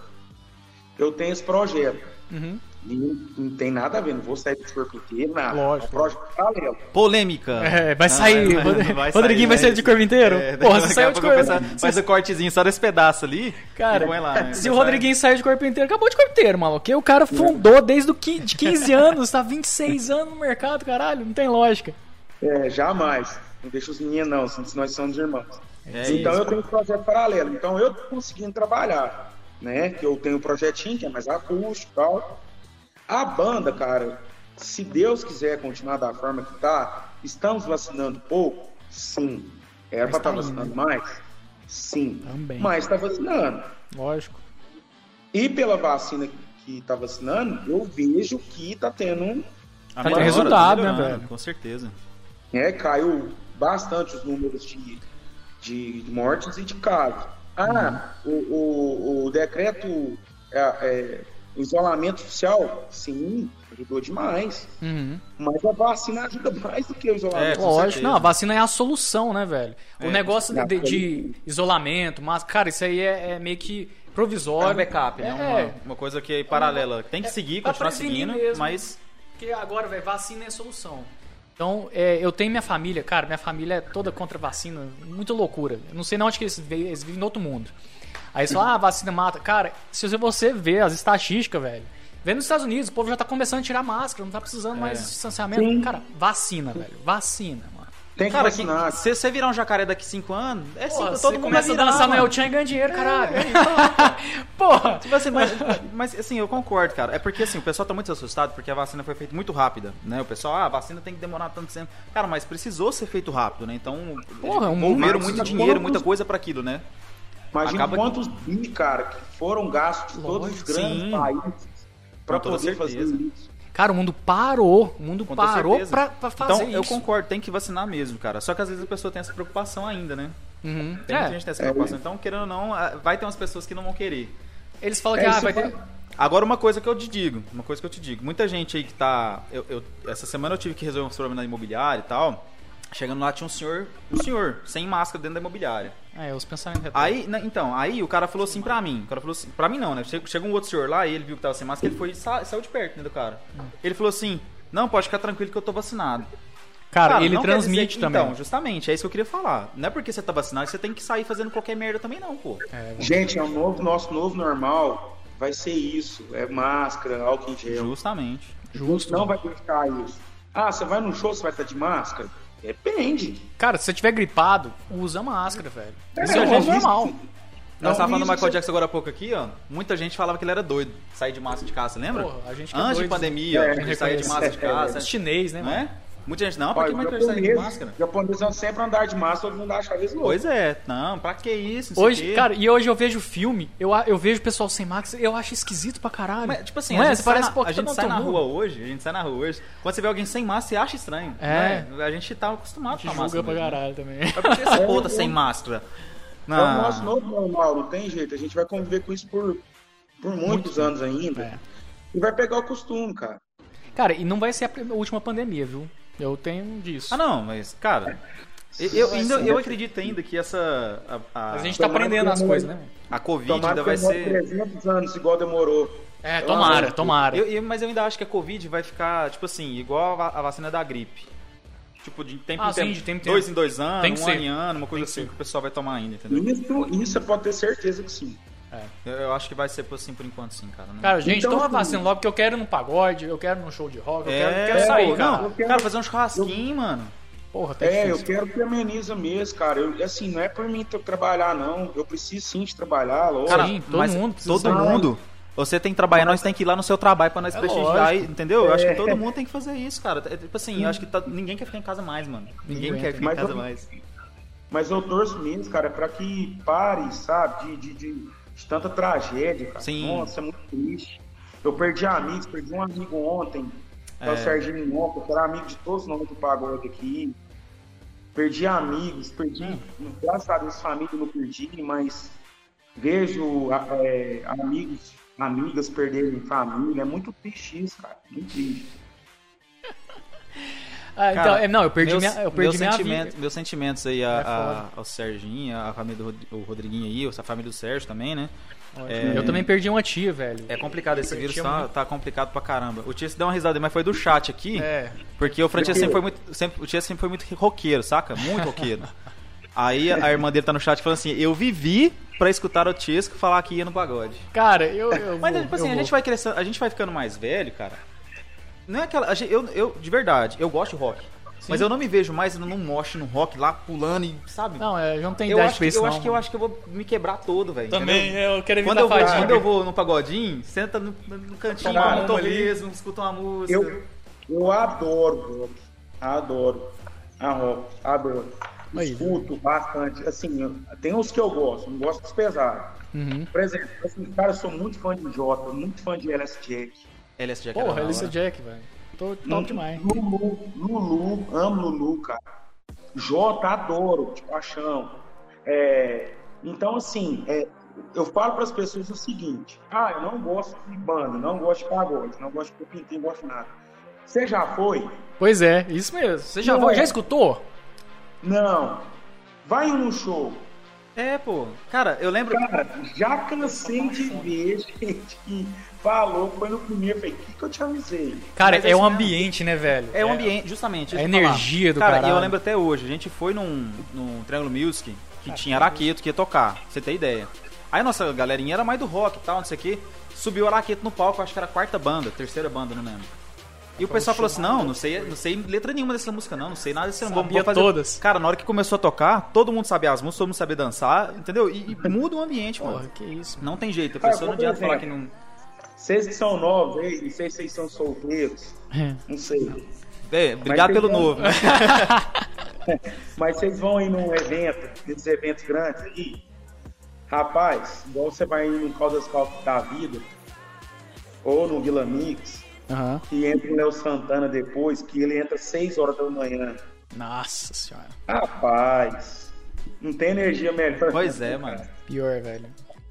Eu tenho esse projeto. Uhum. Não, não tem nada a ver, não vou sair do corpo inteiro, nada. Lógico. É um projeto paralelo. Polêmica. É, vai sair. vai- Rodri- vai Rodriguinho vai né? sair de corpo inteiro? É, Porra, você a saiu de corpo pensa- Faz o cortezinho só desse pedaço ali. Cara, lá, né? se o Rodriguinho saiu de corpo inteiro, acabou de corpo inteiro, maluco. O cara fundou desde o qui- de 15 anos, tá 26 anos no mercado, caralho. Não tem lógica. É, jamais. Não deixa os meninos, não, senão nós somos irmãos. É então isso. eu tenho um projeto paralelo. Então eu tô conseguindo trabalhar, né? Que eu tenho um projetinho que é mais acústico e tal. A banda, cara, se Deus quiser continuar da forma que tá, estamos vacinando pouco? Sim. Era Mas pra estar tá vacinando mais? Sim. Também. Mas tá vacinando. Lógico. E pela vacina que tá vacinando, eu vejo que tá tendo um Tá melhora, resultado, tá né, velho? Com certeza. né, caiu bastante os números de, de mortes e de casos. Ah, o, o, o decreto, é, é, isolamento social, sim, ajudou demais. Uhum. Mas a vacina ajuda mais do que o É, isolamento. com Lógico, certeza. não, a vacina é a solução, né, velho? O É. negócio de, É. de isolamento, mas, cara, isso aí é, é meio que É provisório. um backup, né? É, Uma, uma coisa que é paralela. Tem que É, seguir, continuar seguindo, mesmo. mas Porque agora, velho, vacina é a solução. Então, é, eu tenho minha família, cara, minha família é toda contra vacina, muita loucura. Eu não sei não onde que eles vivem, eles vivem em outro mundo. Aí eles falam, ah, a vacina mata. Cara, se você ver as estatísticas, velho, vê nos Estados Unidos, o povo já tá começando a tirar máscara, não tá precisando mais de distanciamento. Sim. Cara, vacina, velho, vacina, mano. Tem que Cara, que, vacinar. se você virar um jacaré daqui 5 anos, é Porra, cinco, você todo mundo começa vai a virar, dançar no. El Chan e ganha dinheiro, caralho. Porra! Tipo assim, mas, mas, assim, eu concordo, cara. É porque assim, o pessoal tá muito assustado porque a vacina foi feita muito rápida, né? O pessoal, ah, a vacina tem que demorar tanto tempo. Cara, mas precisou ser feito rápido, né? Então, Porra, um envolveram mundo- muito dinheiro, muita coisa pra aquilo, né? Imagina acaba que- quantos bi, cara, que foram gastos de todos os Lógico, grandes sim. países para poder fazer certeza. isso. Cara, o mundo parou. O mundo Com parou pra, pra fazer Então, isso. eu concordo, tem que vacinar mesmo, cara. Só que às vezes a pessoa tem essa preocupação ainda, né? Uhum. Tem É, muita gente que tem essa preocupação. Então, querendo ou não, vai ter umas pessoas que não vão querer. eles falam É, que ah, vai vai- ter. Agora, uma coisa que eu te digo, uma coisa que eu te digo, muita gente aí que tá. Eu, eu- essa semana eu tive que resolver uns problemas na imobiliária e tal. Chegando lá tinha um senhor, um senhor, sem máscara dentro da imobiliária. É, os pensamentos Aí, né, então, aí o cara falou assim pra mim. O cara falou assim, pra mim não, né? Chega, chega um outro senhor lá e ele viu que tava sem máscara, ele foi e sa- saiu de perto, né, do cara. Ele falou assim: Não, pode ficar tranquilo que eu tô vacinado. Cara, ele não quer transmite dizer- também. Então, justamente, é isso que eu queria falar. Não é porque você tá vacinado que você tem que sair fazendo qualquer merda também, não, pô. É, Gente, é o novo, nosso novo normal vai ser isso. É máscara, álcool em gel. Justamente. justo. Não vai deixar isso. Ah, você vai no show, você vai estar de máscara? Depende. Cara, se você tiver gripado, usa máscara, velho. É, Isso é não, gente normal. Nós tava falando do Michael você- Jackson agora há pouco aqui, ó. Muita gente falava que ele era doido, sair de máscara de casa, lembra? Porra, a gente que é Antes de doido. pandemia, É, ele saía de máscara de casa. Os chinês, né, Não mano? é? Muita gente, não, pra Olha, que Michael sair de japonês, máscara? os japoneses vão sempre andar de máscara, todo mundo acha às vezes louco. Pois é, não, pra que isso? não Hoje, cara, e hoje eu vejo filme, eu, eu vejo o pessoal sem máscara, eu acho esquisito pra caralho. Mas, tipo assim, Não a é? gente, parece, na, a tá gente no sai na rua hoje, a gente sai na rua hoje. Quando você vê alguém sem máscara, você acha estranho. É. não A gente tá acostumado A gente com a máscara. julga pra caralho também. Mas por que esse povo tá sem máscara? É o nosso novo normal, não tem jeito. A gente vai conviver com isso por, por muitos anos ainda. É. E vai pegar o costume, cara. Cara, e não vai ser a última pandemia, viu? Eu tenho disso. Ah, não, mas, cara. Eu, eu, ainda, eu acredito ainda que essa. A, A gente a, tá aprendendo as coisas, né? a Covid Tomara ainda que vai ser. 300 anos, igual demorou. É, tomara, tomara. Eu- eu- mas eu ainda acho que a Covid vai ficar, tipo assim, igual a, a vacina da gripe. Tipo, de tempo Ah, em sim, tempo. de tempo em dois tempo. em dois anos, Tem que um ser. ano em ano, uma coisa Tem que assim ser. que o pessoal vai tomar ainda, entendeu? Isso, isso você pode ter certeza que sim. Eu, eu acho que vai ser assim por enquanto, sim, cara. Cara, gente, Então, toma assim, vacina logo, porque eu quero ir num pagode, eu quero ir num show de rock, eu quero, é, quero sair, pô, cara. Não, Eu quero- cara, fazer um churrasquinho, mano. Porra, tá É, eu difícil. quero que ameniza mesmo, cara. Eu, assim, não é por mim trabalhar, não. Eu preciso sim de trabalhar, lógico. Cara, Sim, todo mas mundo precisa todo mundo. Você tem que trabalhar, nós tem que ir lá no seu trabalho pra nós É prestigiar, lógico. entendeu? Eu acho que É. todo mundo tem que fazer isso, cara. É, tipo assim, eu acho que tá- ninguém quer ficar em casa mais, mano. Ninguém Ninguém quer ficar em casa eu- mais. Mas eu torço mesmo, cara, pra que pare, sabe, de, de, de- de tanta tragédia, cara. Sim. Nossa, é muito triste. Eu perdi amigos, perdi um amigo ontem, que é o É. Serginho Minhoca, que era amigo de todos nós do pagode aqui. Perdi amigos, perdi, graças a Deus, família não perdi, mas vejo é, amigos, amigas perderem família. É muito triste isso, cara. Muito triste. Ah, então, Cara, é, não, eu perdi meus, minha, eu meus perdi minha sentimentos, vida. Meus sentimentos aí a, É a- ao Serginho, a família do o Rodriguinho aí, a família do Sérgio também, né? É- Eu também perdi uma tia, velho. É complicado, esse vírus tá, tá complicado pra caramba. O Tia se deu uma risada, mas foi do chat aqui. É. Porque o Francisco sempre foi muito. Sempre, o Tia sempre foi muito roqueiro, saca? Muito roqueiro. Aí a irmã dele tá no chat falando assim: Eu vivi pra escutar o Tiesco falar que ia no pagode. Cara, eu. eu Mas, vou, tipo assim, eu a gente vou. vai crescendo, a gente vai ficando mais velho, cara. Não é aquela. eu, eu, de verdade, eu gosto de rock. Mas eu não me vejo mais num mosh no rock lá pulando e, sabe? Não, é, eu não tenho eu acho, que, isso, eu não. acho que eu acho que eu vou me quebrar todo, velho. Também, entendeu? eu quero Quando evitar eu, vou, fadiga. quando eu vou no pagodinho, senta no, no cantinho, no uma torresmo, escuta uma música. Eu, eu adoro rock. Adoro. A rock. Adoro. Aí. Escuto bastante. Assim, tem uns que eu gosto, não gosto dos pesados. Uhum. Por exemplo, assim, cara, eu sou muito fã de Jota, muito fã de LS Jack. LS Jack era Porra, hora. Jack, velho. Tô top demais. Lulu, Lulu, amo Lulu, cara. Jota, adoro, de paixão. É, então, assim, é, eu falo para as pessoas o seguinte: ah, eu não gosto de banda, não gosto de pagode, não gosto de pintinho, não gosto de nada. Você já foi? Pois é, isso mesmo. Você já, Não. foi, já escutou? Não. Vai no show. É, pô. Cara, eu lembro. Cara, já cansei de ver gente que falou, foi no primeiro, falei, o que, que eu te avisei? Cara, Mas é é um mesmo. ambiente, né, velho? É o ambiente, justamente. a isso que eu ia falar. energia do cara. caralho. E eu lembro até hoje, a gente foi num, num Triangle Music que tinha Araqueto que ia tocar, pra você ter ideia. Aí a nossa galerinha era mais do rock e tal, não sei o que. Subiu o Araqueto no palco, acho que era a quarta banda, terceira banda, não lembro. E o pessoal falou assim: não, não sei, não sei letra nenhuma dessa música, não, não sei nada desse vamos- Sabia vamos fazer. todas. Cara, na hora que começou a tocar, todo mundo sabia as músicas, todo mundo sabia dançar, entendeu? E, e muda o ambiente, Porra, mano. que isso. Não tem jeito, a Cara, pessoa não adianta falar que não. Vocês que são novos aí, se vocês são solteiros, não sei. É, obrigado Mas pelo tem- novo. né? Mas vocês vão ir num evento, nesses eventos grandes aí, rapaz, igual você vai ir num Caldas Caldas da vida, ou no Vila Mix, Aham. que entra o Léo Santana depois, que ele entra 6 horas da manhã. Nossa senhora. Rapaz, não tem energia melhor. Pois não, é, cara. mano. Pior, velho.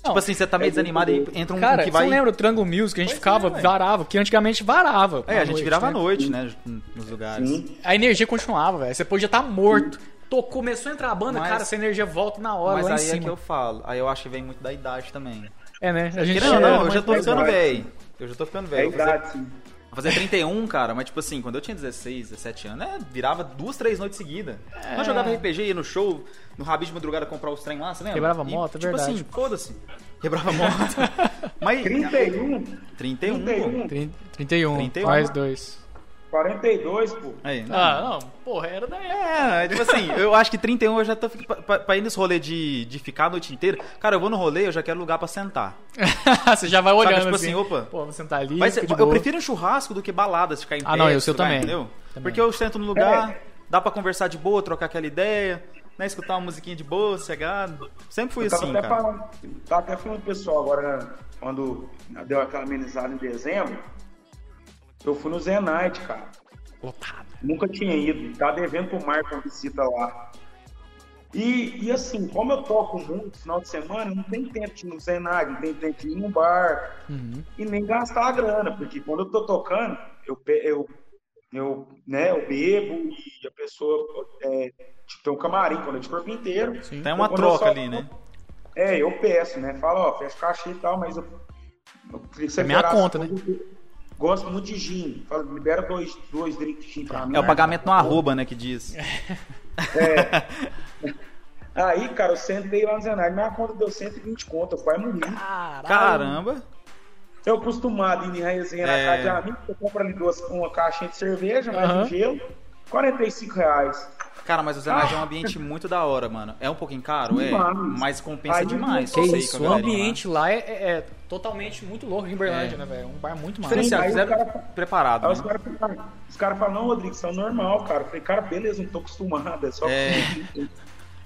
Tipo assim, você tá meio é desanimado e entra um Cara, que vai. você lembra o Triangle Music? A gente Pois ficava, é, varava, que antigamente varava. É, a gente noite, virava à né? noite, né? Nos lugares. Sim. A energia continuava, velho. Você podia estar morto. Tô, começou a entrar a banda, Mas- cara, essa energia volta na hora, Mas lá em aí é cima. que eu falo. Aí eu acho que vem muito da idade também. É, né? A gente ou não, eu mas- já tô é ficando velho. Eu já tô ficando É velho. Fazer, idade, sim. Vou fazer 31, cara, mas tipo assim, quando eu tinha 16, 17 anos, né, virava duas, três noites seguidas. É. Nós jogava RPG, ia no show, no Rabi de madrugada comprar os trem lá, você lembra? Quebrava E, moto, é tipo verdade. assim, foda-se. Quebrava moto. mas 31, 31, pô. 31, Trin- 31, 31. mais dois. 42, pô. Aí, não. Ah, não, porra, era da época. É, tipo assim, eu acho que 31 eu já tô pra, pra, pra ir nesse rolê de, de ficar a noite inteira. Cara, eu vou no rolê, eu já quero lugar pra sentar. Você já vai olhando tipo assim. assim, opa. Pô, vou sentar ali, de eu prefiro um churrasco do que baladas, ficar em Ah, pé. não, eu lugar, também. Entendeu? Também. Porque eu sento no lugar, É. dá pra conversar de boa, trocar aquela ideia, né? Escutar uma musiquinha de boa, sossegado. Sempre fui Eu assim, até cara. falando, tava até falando pro pessoal agora, né, quando deu aquela amenizada em dezembro, eu fui no Zenite, cara. Lotado. Nunca tinha ido. Tá devendo pro Marco uma visita lá. E, e assim, como eu toco muito final de semana, eu não tenho tempo de ir no Zenite, não tenho tempo de ir num bar Uhum. e nem gastar a grana, porque quando eu tô tocando, eu, eu, eu, né, eu bebo e a pessoa é, tipo, tem um camarim quando é de corpo inteiro. Sim. Tem uma eu troca só- ali, né? É, eu peço, né? Fala, ó, fecha caixa e tal, mas eu, eu que você É minha conta, né? Gosto muito de gin. Fala, libera dois, dois drinks de gin pra mim. É o pagamento no arroba, né, que diz. Aí, cara, eu sentei lá no Zenai, minha conta deu 120 conto, eu quase morri. Caralho. Caramba. Eu acostumado ir em resenha É. na casa de amigo, eu compro ali duas, uma caixinha de cerveja, mais Aham. um gelo. 45 reais. Cara, mas o Zé Nage é um ambiente muito da hora, mano. É um pouquinho caro, é, Demais. mas compensa Aí, demais. que isso, o ambiente lá é, é- é totalmente muito louco em Berlândia, É. né, velho? Um bar muito massa. Diferenciado, fizeram cara- preparado, Aí os né? caras falam, os caras falam, não, Rodrigo, isso é normal, cara. Eu falei, cara, beleza, não tô acostumado, é só É.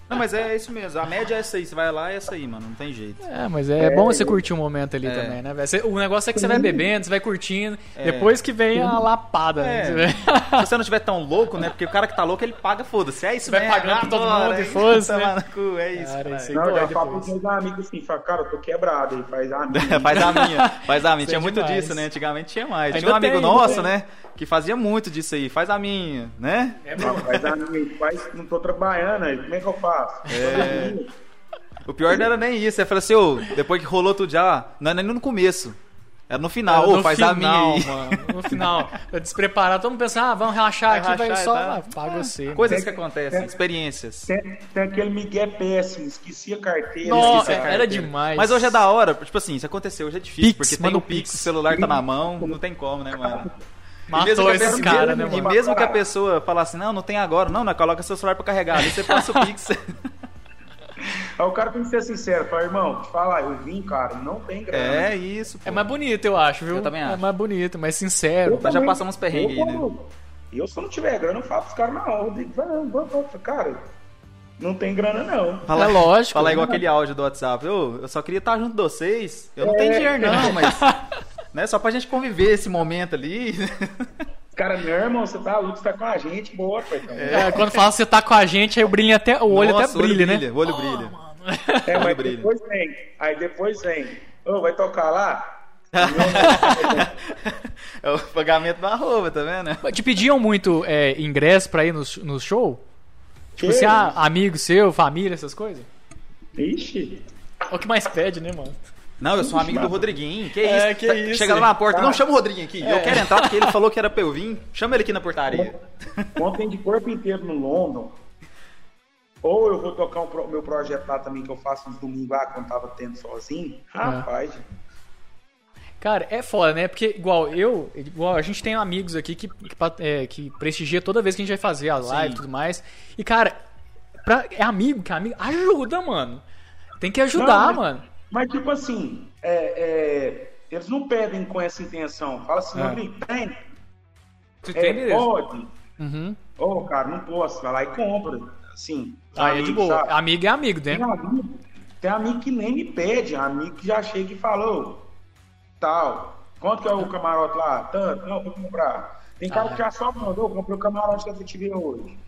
Não, mas é isso mesmo. A média é essa aí. Você vai lá é essa aí, mano. Não tem jeito. É, mas é, bom você curtir um momento ali É. também, né, velho? O negócio é que você vai bebendo, você vai curtindo, É. depois que vem a lapada, né? É. Se você não tiver tão louco, né? Porque o cara que tá louco, ele paga, foda-se. É isso Vai mesmo. pagando pra todo mundo e foda-se, né? cu, É isso. Cara, cara. isso aí Não, eu já falo pros meus amigos assim, fala, cara, eu tô quebrado aí, faz a minha. faz a minha, faz a minha. Tinha é muito disso, né? Antigamente tinha mais. Ainda Tinha um amigo nosso, tem. né? Que fazia muito disso aí. Faz a minha, né? É, Não, faz a minha, faz, não tô trabalhando aí, como é que eu faço? É. O pior não era nem isso. Você falou assim, ô, depois que rolou tudo já, não era nem no começo. Era no final, Era ô, no faz a minha final, aí. mano. No final, eu despreparado, todo mundo pensa, ah, vamos relaxar Vai aqui, vai relaxar só. Ah, paga você. Coisas que Tem- acontecem, tem- experiências. Tem, tem aquele Miguel péssimo, esqueci a carteira. Nossa, esqueci a era demais. Mas hoje é da hora, tipo assim, se aconteceu, hoje é difícil, Pix, porque tem o Pix. o celular tá na mão, não tem como, né, mano? E Matou mesmo que a esses caras, né, E mesmo que a pessoa fala assim, não, não tem agora, não, não, coloca seu celular pra carregar, aí você passa o Pix. Aí o cara tem que ser sincero, fala, irmão, te falar, eu vim, cara, não tem grana. é isso, pô. É mais bonito, eu acho, viu? Eu também É acho. mais bonito, mais sincero. Eu Nós já também- passamos perrengue eu, aí, né? Eu, se eu não tiver grana, eu falo pros caras na hora, vamos, vamos. Cara, não tem grana não. Fala, É lógico, Fala igual né? aquele áudio do WhatsApp. Eu, eu só queria estar junto de vocês. Eu não tenho dinheiro, não, mas. Né, só pra gente conviver esse momento ali. Cara, meu irmão, você tá louco, você tá com a gente, bora, pai. Então. É, quando fala que você tá com a gente, aí o brilho até, o olho Nossa, até brilha, né? O olho brilha. É, mas brilha. depois vem. Aí depois vem. Ô, vai tocar lá? É o pagamento da arroba, tá vendo? Te pediam muito é, ingresso pra ir no, no show? Tipo, você, ah, amigo seu, família, essas coisas? Ixi. É o que mais pede, né, mano? Não, eu sou amigo do Rodriguinho. Que É, isso? que isso. Chega lá na porta. Tá. Não, chama o Rodriguinho aqui. Eu É. quero entrar porque ele falou que era pra eu vir. Chama ele aqui na portaria. Ontem de corpo inteiro no London. Ou eu vou tocar o pro- meu projeto lá também, que eu faço uns domingos lá, quando tava tendo sozinho. Rapaz, Cara, é foda, né? Porque, igual eu, igual a gente tem amigos aqui que, que, é, que prestigia toda vez que a gente vai fazer a live e tudo mais. E, cara, pra, é amigo que é amigo. Ajuda, mano. Tem que ajudar, Não, mas- mano. Mas, tipo assim, é, é, eles não pedem com essa intenção. Fala assim, É. Rodrigo, tem? É, tem, pode? Uhum. Ô, cara, não posso. Vai lá e compra. Assim, Aí é de boa. sabe? Amigo é amigo, né? Tem amigo, tem amigo que nem me pede, amigo que já chega e falou, tal, quanto que é o camarote lá? Tanto, não, vou comprar. Tem cara Ah. que já só mandou, comprei o camarote da FTV hoje.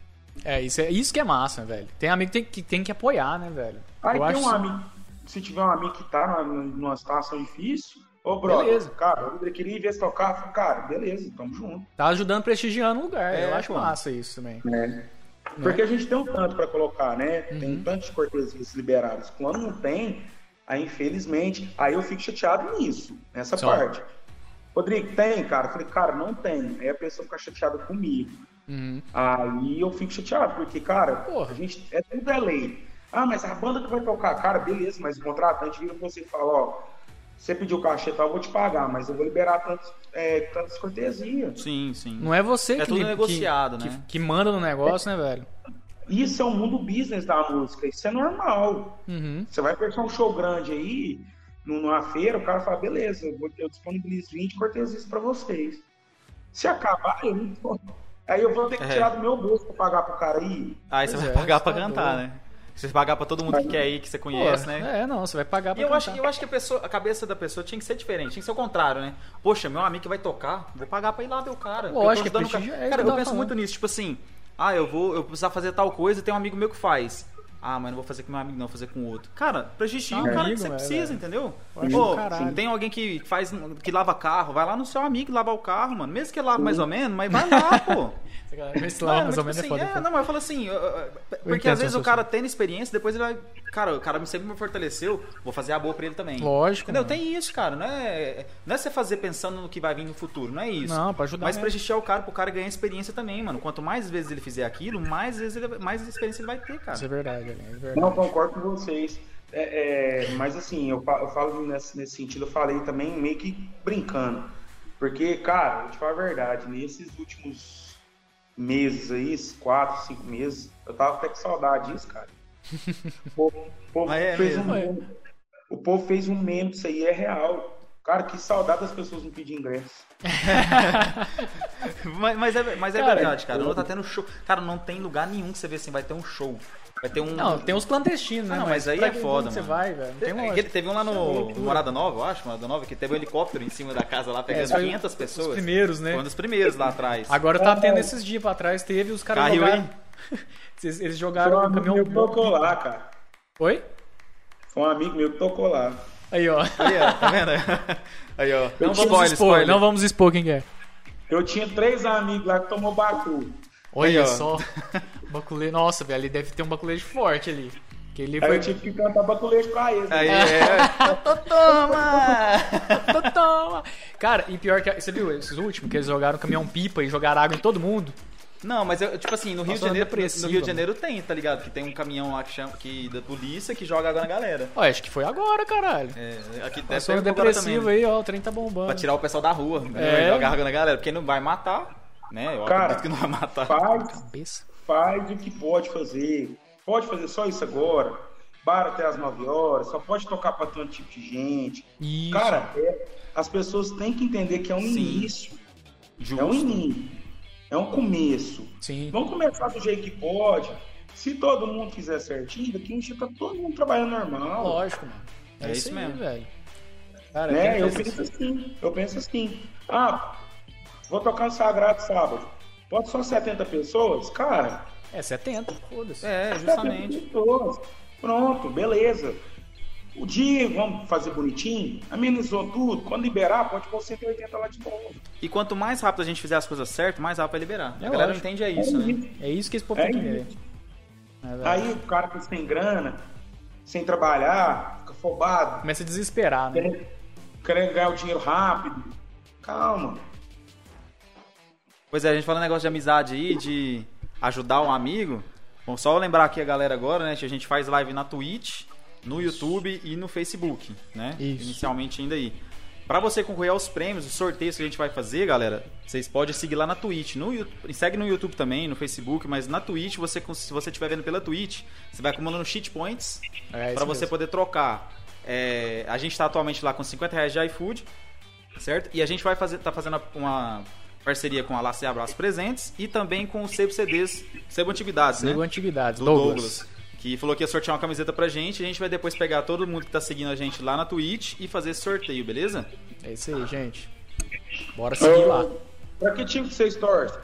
É isso, é isso que é massa, velho. Tem amigo que tem que, tem que apoiar, né, velho? Aí Eu tem acho um amigo, se tiver um amigo que tá numa, numa situação difícil, ô brother, Beleza. cara, eu queria ir ver se tocar, falei, cara, beleza, tamo junto. Tá ajudando, prestigiando o lugar. É, eu acho pô. massa isso também. Porque a gente tem um tanto pra colocar, né? Tem Uhum. um tanto de cortesias liberadas. Quando não tem, aí infelizmente, aí eu fico chateado nisso, nessa Só. parte. Rodrigo, tem, cara? Eu falei, cara, não tem. Aí a pessoa fica chateada comigo. Uhum. Aí eu fico chateado, porque, cara, Porra. a gente é tudo é lei. Ah, mas a banda que vai tocar, cara, beleza, mas o contratante vira pra você e fala, ó, você pediu cachê tal, eu vou te pagar, mas eu vou liberar tantos, é, tantas cortesias. Sim, sim. Não é você É que, tudo negociado, que, né? que, que manda no negócio, né, velho? Isso é o mundo business da música, isso é normal. Uhum. Você vai fechar um show grande aí, numa feira, o cara fala, beleza, eu, vou- eu disponibilizo 20 cortesias pra vocês. Se acabar, eu não. Aí eu vou ter que É. tirar do meu bolso pra pagar pro cara aí. Aí você vai é, pagar pra tá cantar, né? Você pagar pra todo mundo que quer ir, que você Pô, conhece, né? É, não, você vai pagar E pra eu acho, eu acho que a, pessoa, a cabeça da pessoa tinha que ser diferente, tinha que ser o contrário, né? Poxa, meu amigo que vai tocar, vou pagar pra ir lá ver o cara. Lógico, eu tô ajudando o prestígio, cara. é Cara, que eu penso falando. muito nisso, tipo assim, ah, eu vou, eu precisar fazer tal coisa, tem um amigo meu que faz. Ah, mas não vou fazer com meu amigo, não, vou fazer com outro. Cara, prestigia É o cara que você é, precisa, velho. entendeu? Pô, tem alguém que faz, que lava carro, vai lá no seu amigo lavar o carro, mano. Mesmo que ele lave mais ou menos, mas vai lá, pô. Esse Mano, mais ou tipo menos, é assim, foda. é, não, mas eu falo assim, porque às vezes o cara tendo experiência, depois ele vai. Cara, o cara sempre me fortaleceu, vou fazer a boa pra ele também. Lógico, Entendeu? Tem isso, cara. Não é, não é você fazer pensando no que vai vir no futuro, não é isso. Não, pra ajudar Mas mesmo. prestigiar o cara pro cara ganhar experiência também, mano. Quanto mais vezes ele fizer aquilo, mais vezes ele, mais experiência ele vai ter, cara. Isso é verdade, é verdade. Não, concordo com vocês. É, é, mas assim, eu, eu falo nesse, nesse sentido, eu falei também meio que brincando. Porque, cara, eu te falo a verdade, nesses últimos meses aí, quatro, cinco meses. Eu tava até com saudade disso, cara. O povo, o povo é fez mesmo, um. O povo fez um meme disso aí, é real. Cara, que saudade das pessoas não pedir ingresso. Mas, mas é, mas é Cara, verdade, cara. Não tá tendo show. Cara, não tem lugar nenhum que você vê assim, vai ter um show. Vai ter um. Não, tem uns clandestinos, né? Ah, não, mas aí pra é foda, mano. vai, velho. Não tem Aquele- lógica. teve um lá é no loucura. Morada Nova, eu acho, Morada Nova, que teve um helicóptero em cima da casa lá, pegando É, foi 500 pessoas. Os primeiros, né? Foi um dos primeiros lá atrás. Agora tá tendo esses dias pra trás, teve os caras Caiu, jogaram. Eles jogaram um caminhão meu tocou lá, cara. Oi? Foi um amigo meu que tocou lá. Aí, ó. Aí, ó, tá vendo? Aí, ó. Não vamos spoiler, expor, spoiler. não vamos expor quem que é. Eu tinha três amigos lá que tomou bacu. Olha Aí, só. Baculê. Nossa, velho, ali deve ter um baculejo forte ali. Que ele Aí foi. eu tive que cantar baculejo pra eles. Aí, é. Toma! Toma! Cara, e pior que. Você viu esses últimos? Que eles jogaram caminhão pipa e jogaram água em todo mundo? Não, mas eu, tipo assim, no Rio, de Janeiro, no Rio de. Janeiro tem, tá ligado? Que tem um caminhão lá que chama, que, da polícia que joga água na galera. Ó, acho que foi agora, caralho. É, aqui deve ter depressivo também. aí, ó, o trem tá bombando. Pra tirar o pessoal da rua, É. né? jogar água na galera, porque não vai matar, né? Eu Cara, acredito que não vai matar. Faz, Cabeça. Faz o que pode fazer. Pode fazer só isso agora. Bar até as 9 horas. Só pode tocar pra tanto tipo de gente. Isso. Cara, é- as pessoas têm que entender que é um Sim. início. Justo. É um início. É um começo. Sim. Vamos começar do jeito que pode. Se todo mundo fizer certinho, daqui um dia tá todo mundo trabalhando normal. Lógico, mano. É isso aí, mesmo. velho. Cara, né? quem Eu penso isso? assim, eu penso assim. Ah, vou tocar no Sagrado sábado. Pode só 70 pessoas? Cara, É 70, foda-se. É, 70 justamente. pessoas. Pronto, beleza. O dia, vamos fazer bonitinho, amenizou tudo. Quando liberar, pode pôr 180 lá de novo. E quanto mais rápido a gente fizer as coisas certas, mais rápido vai liberar. É a galera lógico. entende é isso, né? É isso que esse povo É tem que ver. isso. É. Aí o cara que sem grana, sem trabalhar, fica afobado, Começa a desesperar, né? querendo, querendo ganhar o dinheiro rápido. Calma. Pois é, a gente falando negócio de amizade aí, de ajudar um amigo. Bom, só lembrar aqui a galera agora, né? Que a gente faz live na Twitch, no YouTube e no Facebook, né? Isso. Inicialmente ainda aí. Pra você concorrer aos prêmios, os sorteios que a gente vai fazer, galera, vocês podem seguir lá na Twitch. No, segue no YouTube também, no Facebook, mas na Twitch, você, se você estiver vendo pela Twitch, você vai acumulando cheat points É isso para você mesmo. poder trocar. É, a gente está atualmente lá com 50 reais de iFood, certo? E a gente vai fazer, tá fazendo uma parceria com a Laço e Abraço Presentes e também com o Sebo CDs, Sebo Antiguidades, né? Sebo Antiguidades, Do Douglas. Douglas. Que falou que ia sortear uma camiseta pra gente. A gente vai depois pegar todo mundo que tá seguindo a gente lá na Twitch e fazer esse sorteio, beleza? É isso aí, gente. Bora seguir lá. Pra que time que vocês torcem?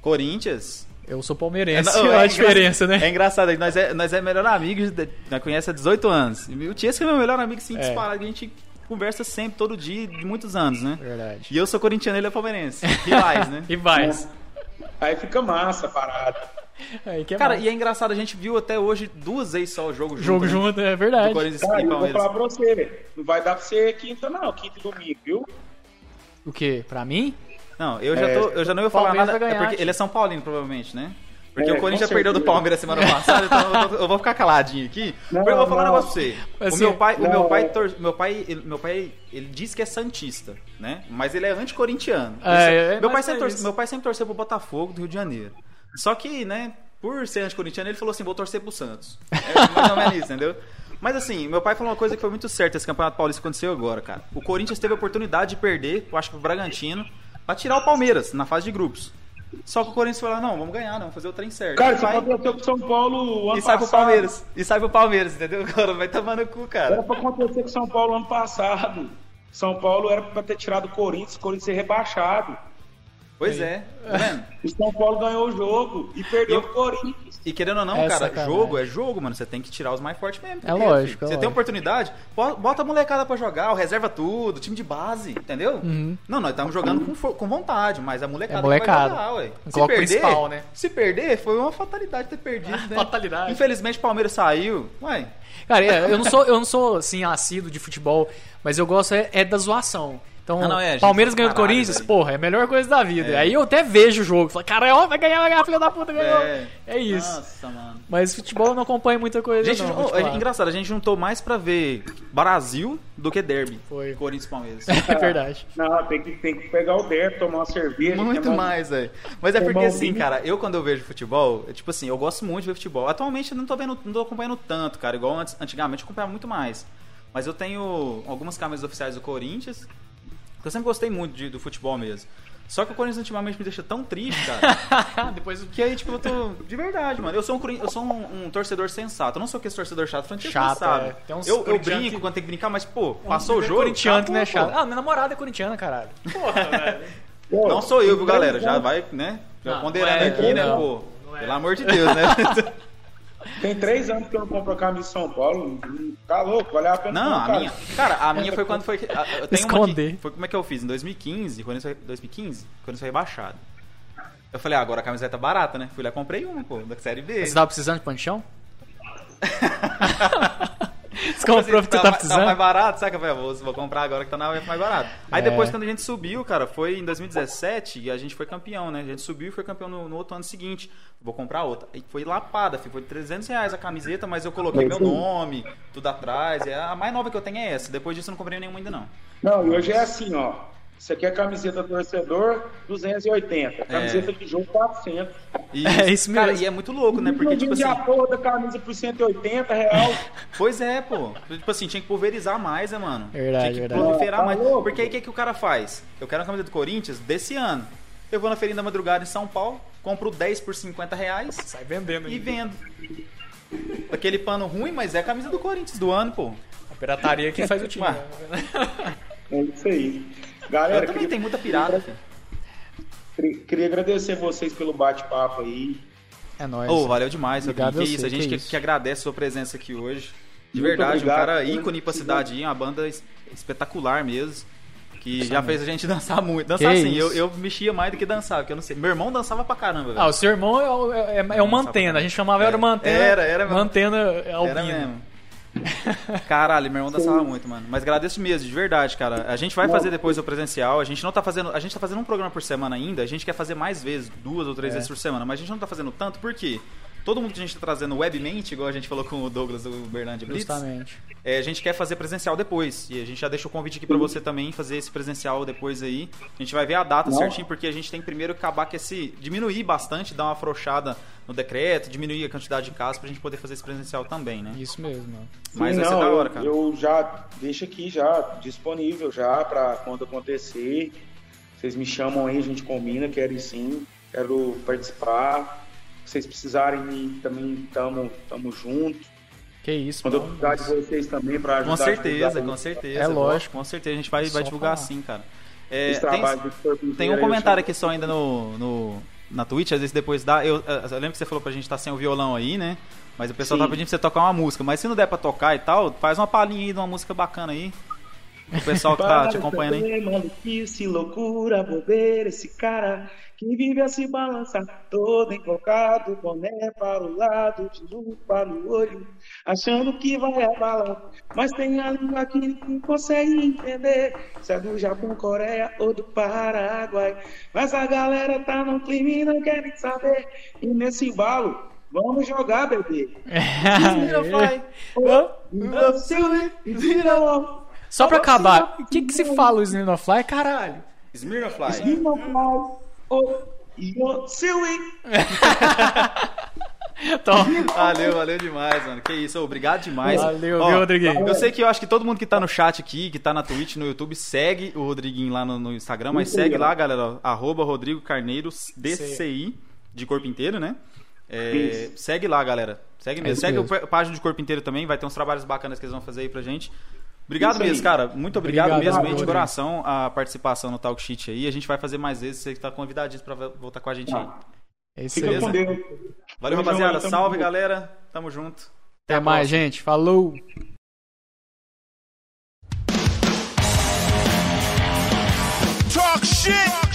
Corinthians. Eu sou palmeirense, não, olha a diferença, né? É engraçado, nós é, nós é melhor amigos, de- nós conhece há 18 anos. E O Tiesco é meu melhor amigo, sim, É. disparado. A gente conversa sempre, todo dia, de muitos anos, né? Verdade. E eu sou corintiano, ele é palmeirense. Rivais, né? E vai. Aí fica massa a parada. Aí que é Cara, massa. e é engraçado, a gente viu até hoje duas vezes só o jogo junto. Jogo né? junto, é Do verdade. Corinthians Cara, e eu vou falar pra você, não vai dar pra ser quinta não, quinta e domingo, viu? O quê? Pra mim? Não, eu já, É, tô, eu já não ia falar Palmeiras nada. é ganhar, porque tio. ele é São Paulino, provavelmente, né? Porque É, o Corinthians perdeu do. Palmeiras semana passada, então eu vou, eu vou ficar caladinho aqui. Não, eu vou falar um não. negócio pra você. Assim, o meu pai, o meu não. pai, tor- meu pai, ele, meu pai, ele diz que é santista, né? Mas ele é anticorintiano. É, é, meu pai é sempre torce, isso. meu pai sempre torceu pro Botafogo do Rio de Janeiro. Só que, né, por ser anticorintiano, ele falou assim, vou torcer pro Santos. É mais ou menos isso, entendeu? Mas assim, meu pai falou uma coisa que foi muito certa, esse Campeonato Paulista que aconteceu agora, cara. O Corinthians teve a oportunidade de perder, eu acho que pro Bragantino, pra tirar o Palmeiras na fase de grupos. Só que o Corinthians falou, não, vamos ganhar, não, vamos fazer o trem certo. Cara, isso aconteceu com o São Paulo ano e sai pro passado. Palmeiras. E sai pro Palmeiras, entendeu? Agora vai tomar no cu, Era cara. pra acontecer com o São Paulo ano passado. São Paulo era pra ter tirado o Corinthians, o Corinthians ser rebaixado. Pois é, tá vendo? O São Paulo ganhou o jogo e perdeu Eu- o Corinthians. E querendo ou não, É cara, sacanagem. jogo é jogo, mano. Você tem que tirar os mais fortes mesmo. É lógico, é Você tem lógico. oportunidade, bo- bota a molecada pra jogar, reserva tudo, time de base, entendeu? Uhum. Não, nós estamos jogando com, com vontade, mas a molecada, É molecada. que vai jogar, ué. Se Coloca perder, principal, né? se perder, foi uma fatalidade ter perdido, né? Fatalidade. Infelizmente o Palmeiras saiu. Ué, Cara, é, eu não sou, eu não sou assim, assíduo de futebol, mas eu gosto é, é da zoação. Então, Ah, não, é, Palmeiras ganhou do caralho, Corinthians, velho. porra, é a melhor coisa da vida. É. Aí eu até vejo o jogo. Falo, cara, ó, vai ganhar, vai ganhar, filha da puta, ganhou. É. É, isso. Nossa, mano. Mas futebol não acompanho muita coisa, A gente, não. oh, é engraçado, a gente juntou mais pra ver Brasil do que Derby. Foi. Corinthians e Palmeiras. É verdade. Não, tem que, tem que pegar o der, tomar uma cerveja. Muito é mais, velho. Mas é porque assim, cara, eu quando eu vejo futebol, é tipo assim, eu gosto muito de ver futebol. Atualmente eu não tô vendo, não tô acompanhando tanto, cara, igual antes, antigamente eu acompanhava muito mais. Mas eu tenho algumas camisas oficiais do Corinthians. Que Eu sempre gostei muito de- do futebol mesmo. Só que o Corinthians ultimamente me deixa tão triste, cara. Depois que aí, tipo, eu tô. De verdade, mano. Eu sou um, eu sou um, um torcedor sensato. Eu não sou aquele torcedor chato. Francesco Chato, sabe. é. Tem uns eu, eu brinco que- quando tem que brincar, mas, pô, passou o jogo. Corintiano que não é acabou, chato. pô. Ah, minha namorada é corintiana, caralho. Porra, velho. Pô, Não sou eu, viu, galera? Já vai, né? Já Não, ponderando não é, aqui, né, não. pô? Não é. Pelo amor de Deus, né? Tem três anos que eu não compro a camisa de São Paulo. Tá louco, vale a pena. Não, a cara. minha. Cara, a minha foi quando foi. Eu tenho uma Esconder. que, foi como é que eu fiz? Em 2015, quando isso foi, 2015, quando isso foi rebaixado. Eu falei, ah, agora a camiseta tá barata, né? Fui lá e comprei uma, pô, da série B. Você tava precisando de panchão? Você comprou porque você tá tá, mais precisando? barato, saca? Eu falei, ah, vou, vou comprar agora que tá na mais barato. Aí É. depois, quando a gente subiu, cara, foi em 2017 e a gente foi campeão, né? A gente subiu e foi campeão no, no outro ano seguinte. Vou comprar outra. E foi lapada, filho. Foi 300 reais a camiseta, mas eu coloquei É meu nome, tudo atrás. E a mais nova que eu tenho é essa. Depois disso eu não comprei nenhuma ainda, não. Não, e hoje é assim, ó. Isso aqui é camiseta torcedor, 280. Camiseta de jogo, 400. E, É isso Cara, mesmo. e é muito louco, né? Porque, tipo assim. a porra da camisa por 180 real. Pois é, pô. Tipo assim, tinha que pulverizar mais, né, mano? Verdade, tinha que verdade. proliferar Tá mais. louco? Porque aí o que, que o cara faz? Eu quero a camisa do Corinthians desse ano. Eu vou na feirinha da madrugada em São Paulo, compro 10 por 50 reais Sai vendendo e vendo. Aquele pano ruim, mas é a camisa do Corinthians do ano, pô. A pirataria que faz o time. Né? É isso aí. Eu Galera, também queria, tenho muita filho. queria- queria agradecer vocês pelo bate-papo aí. É nóis. Ô, valeu demais, Obrigado. Que a isso, a gente que que, isso. que agradece a sua presença aqui hoje. De Muito verdade, obrigado. um cara ícone pra cidade uma banda es- espetacular mesmo. Que já fez a gente dançar muito. Dançar Que assim, eu, eu mexia mais do que dançar, porque eu não sei. Meu irmão dançava pra caramba, velho. Ah, o seu irmão é, o- é, é o Mantena. A gente chamava É. era o Mantena. Era, era mesmo. Mantena Era Albino. mesmo. Caralho, meu irmão dançava muito, mano. Mas agradeço mesmo, de verdade, cara. A gente vai fazer depois o presencial. A gente não tá fazendo. A gente tá fazendo um programa por semana ainda. A gente quer fazer mais vezes, duas ou três É. vezes por semana. Mas a gente não tá fazendo tanto, por quê? Todo mundo que a gente tá trazendo webmente, igual a gente falou com o Douglas do Bernard Blitz, Justamente. é, a gente quer fazer presencial depois. E a gente já deixa o convite aqui pra você também fazer esse presencial depois aí. A gente vai ver a data Não. certinho, porque a gente tem que primeiro que acabar com esse. diminuir bastante, dar uma afrouxada no decreto, diminuir a quantidade de casos pra gente poder fazer esse presencial também, né? Isso mesmo. Mas Sim, vai ser não, da hora, eu, cara. eu já deixo aqui já disponível já para quando acontecer. Vocês me chamam aí, a gente combina, quero ir sim, quero participar. Se vocês precisarem também tamo, tamo junto. Que isso, Quando eu mano. precisar de vocês também para ajudar Com certeza, com certeza. É lógico. Com certeza, a gente vai, Só vai divulgar falar. sim, cara. É, tem, tem um comentário eu aqui só ainda no, no, na Twitch, às vezes depois dá. Eu, eu lembro que você falou pra gente estar sem o violão aí, né? Mas o pessoal Sim. tá pedindo pra você tocar uma música. Mas se não der pra tocar e tal, faz uma palhinha aí de uma música bacana aí. O pessoal que tá te acompanhando aí. aí. Maluquice, loucura, bobeira, esse cara que vive a se balançar todo invocado, boné para o lado, de lupa no olho, achando que vai abalar. Mas tem a língua que ninguém consegue entender, se é do Japão, Coreia ou do Paraguai. Mas a galera tá no clima e não quer nem saber. E nesse embalo, vamos jogar, bebê. Só pra acabar, o que que se fala o Slim of Fly, caralho? Smirnoff Fly. Então, Valeu, valeu demais, mano. Que isso, obrigado demais. Valeu, Ó, viu, Rodriguinho? Eu sei que eu acho que todo mundo que tá no chat aqui, que tá na Twitch, no YouTube, segue o Rodriguinho lá no, no Instagram, mas Muito segue legal. lá, galera, arroba Rodrigo Carneiro DCI, de corpo inteiro, né? É, segue lá, galera. Segue mesmo. isso segue mesmo. a página de corpo inteiro também, vai ter uns trabalhos bacanas que eles vão fazer aí pra gente. Obrigado mesmo, cara. Muito obrigado, Obrigado, mesmo de coração a participação no Talk Sheet aí. A gente vai fazer mais vezes, você tá convidadinho pra voltar com a gente aí. é isso Fica aí. Beleza? com Deus. Valeu, Tamo rapaziada. Salve, junto. galera. Tamo junto. Até a mais, próxima. gente. Falou! Talk shit.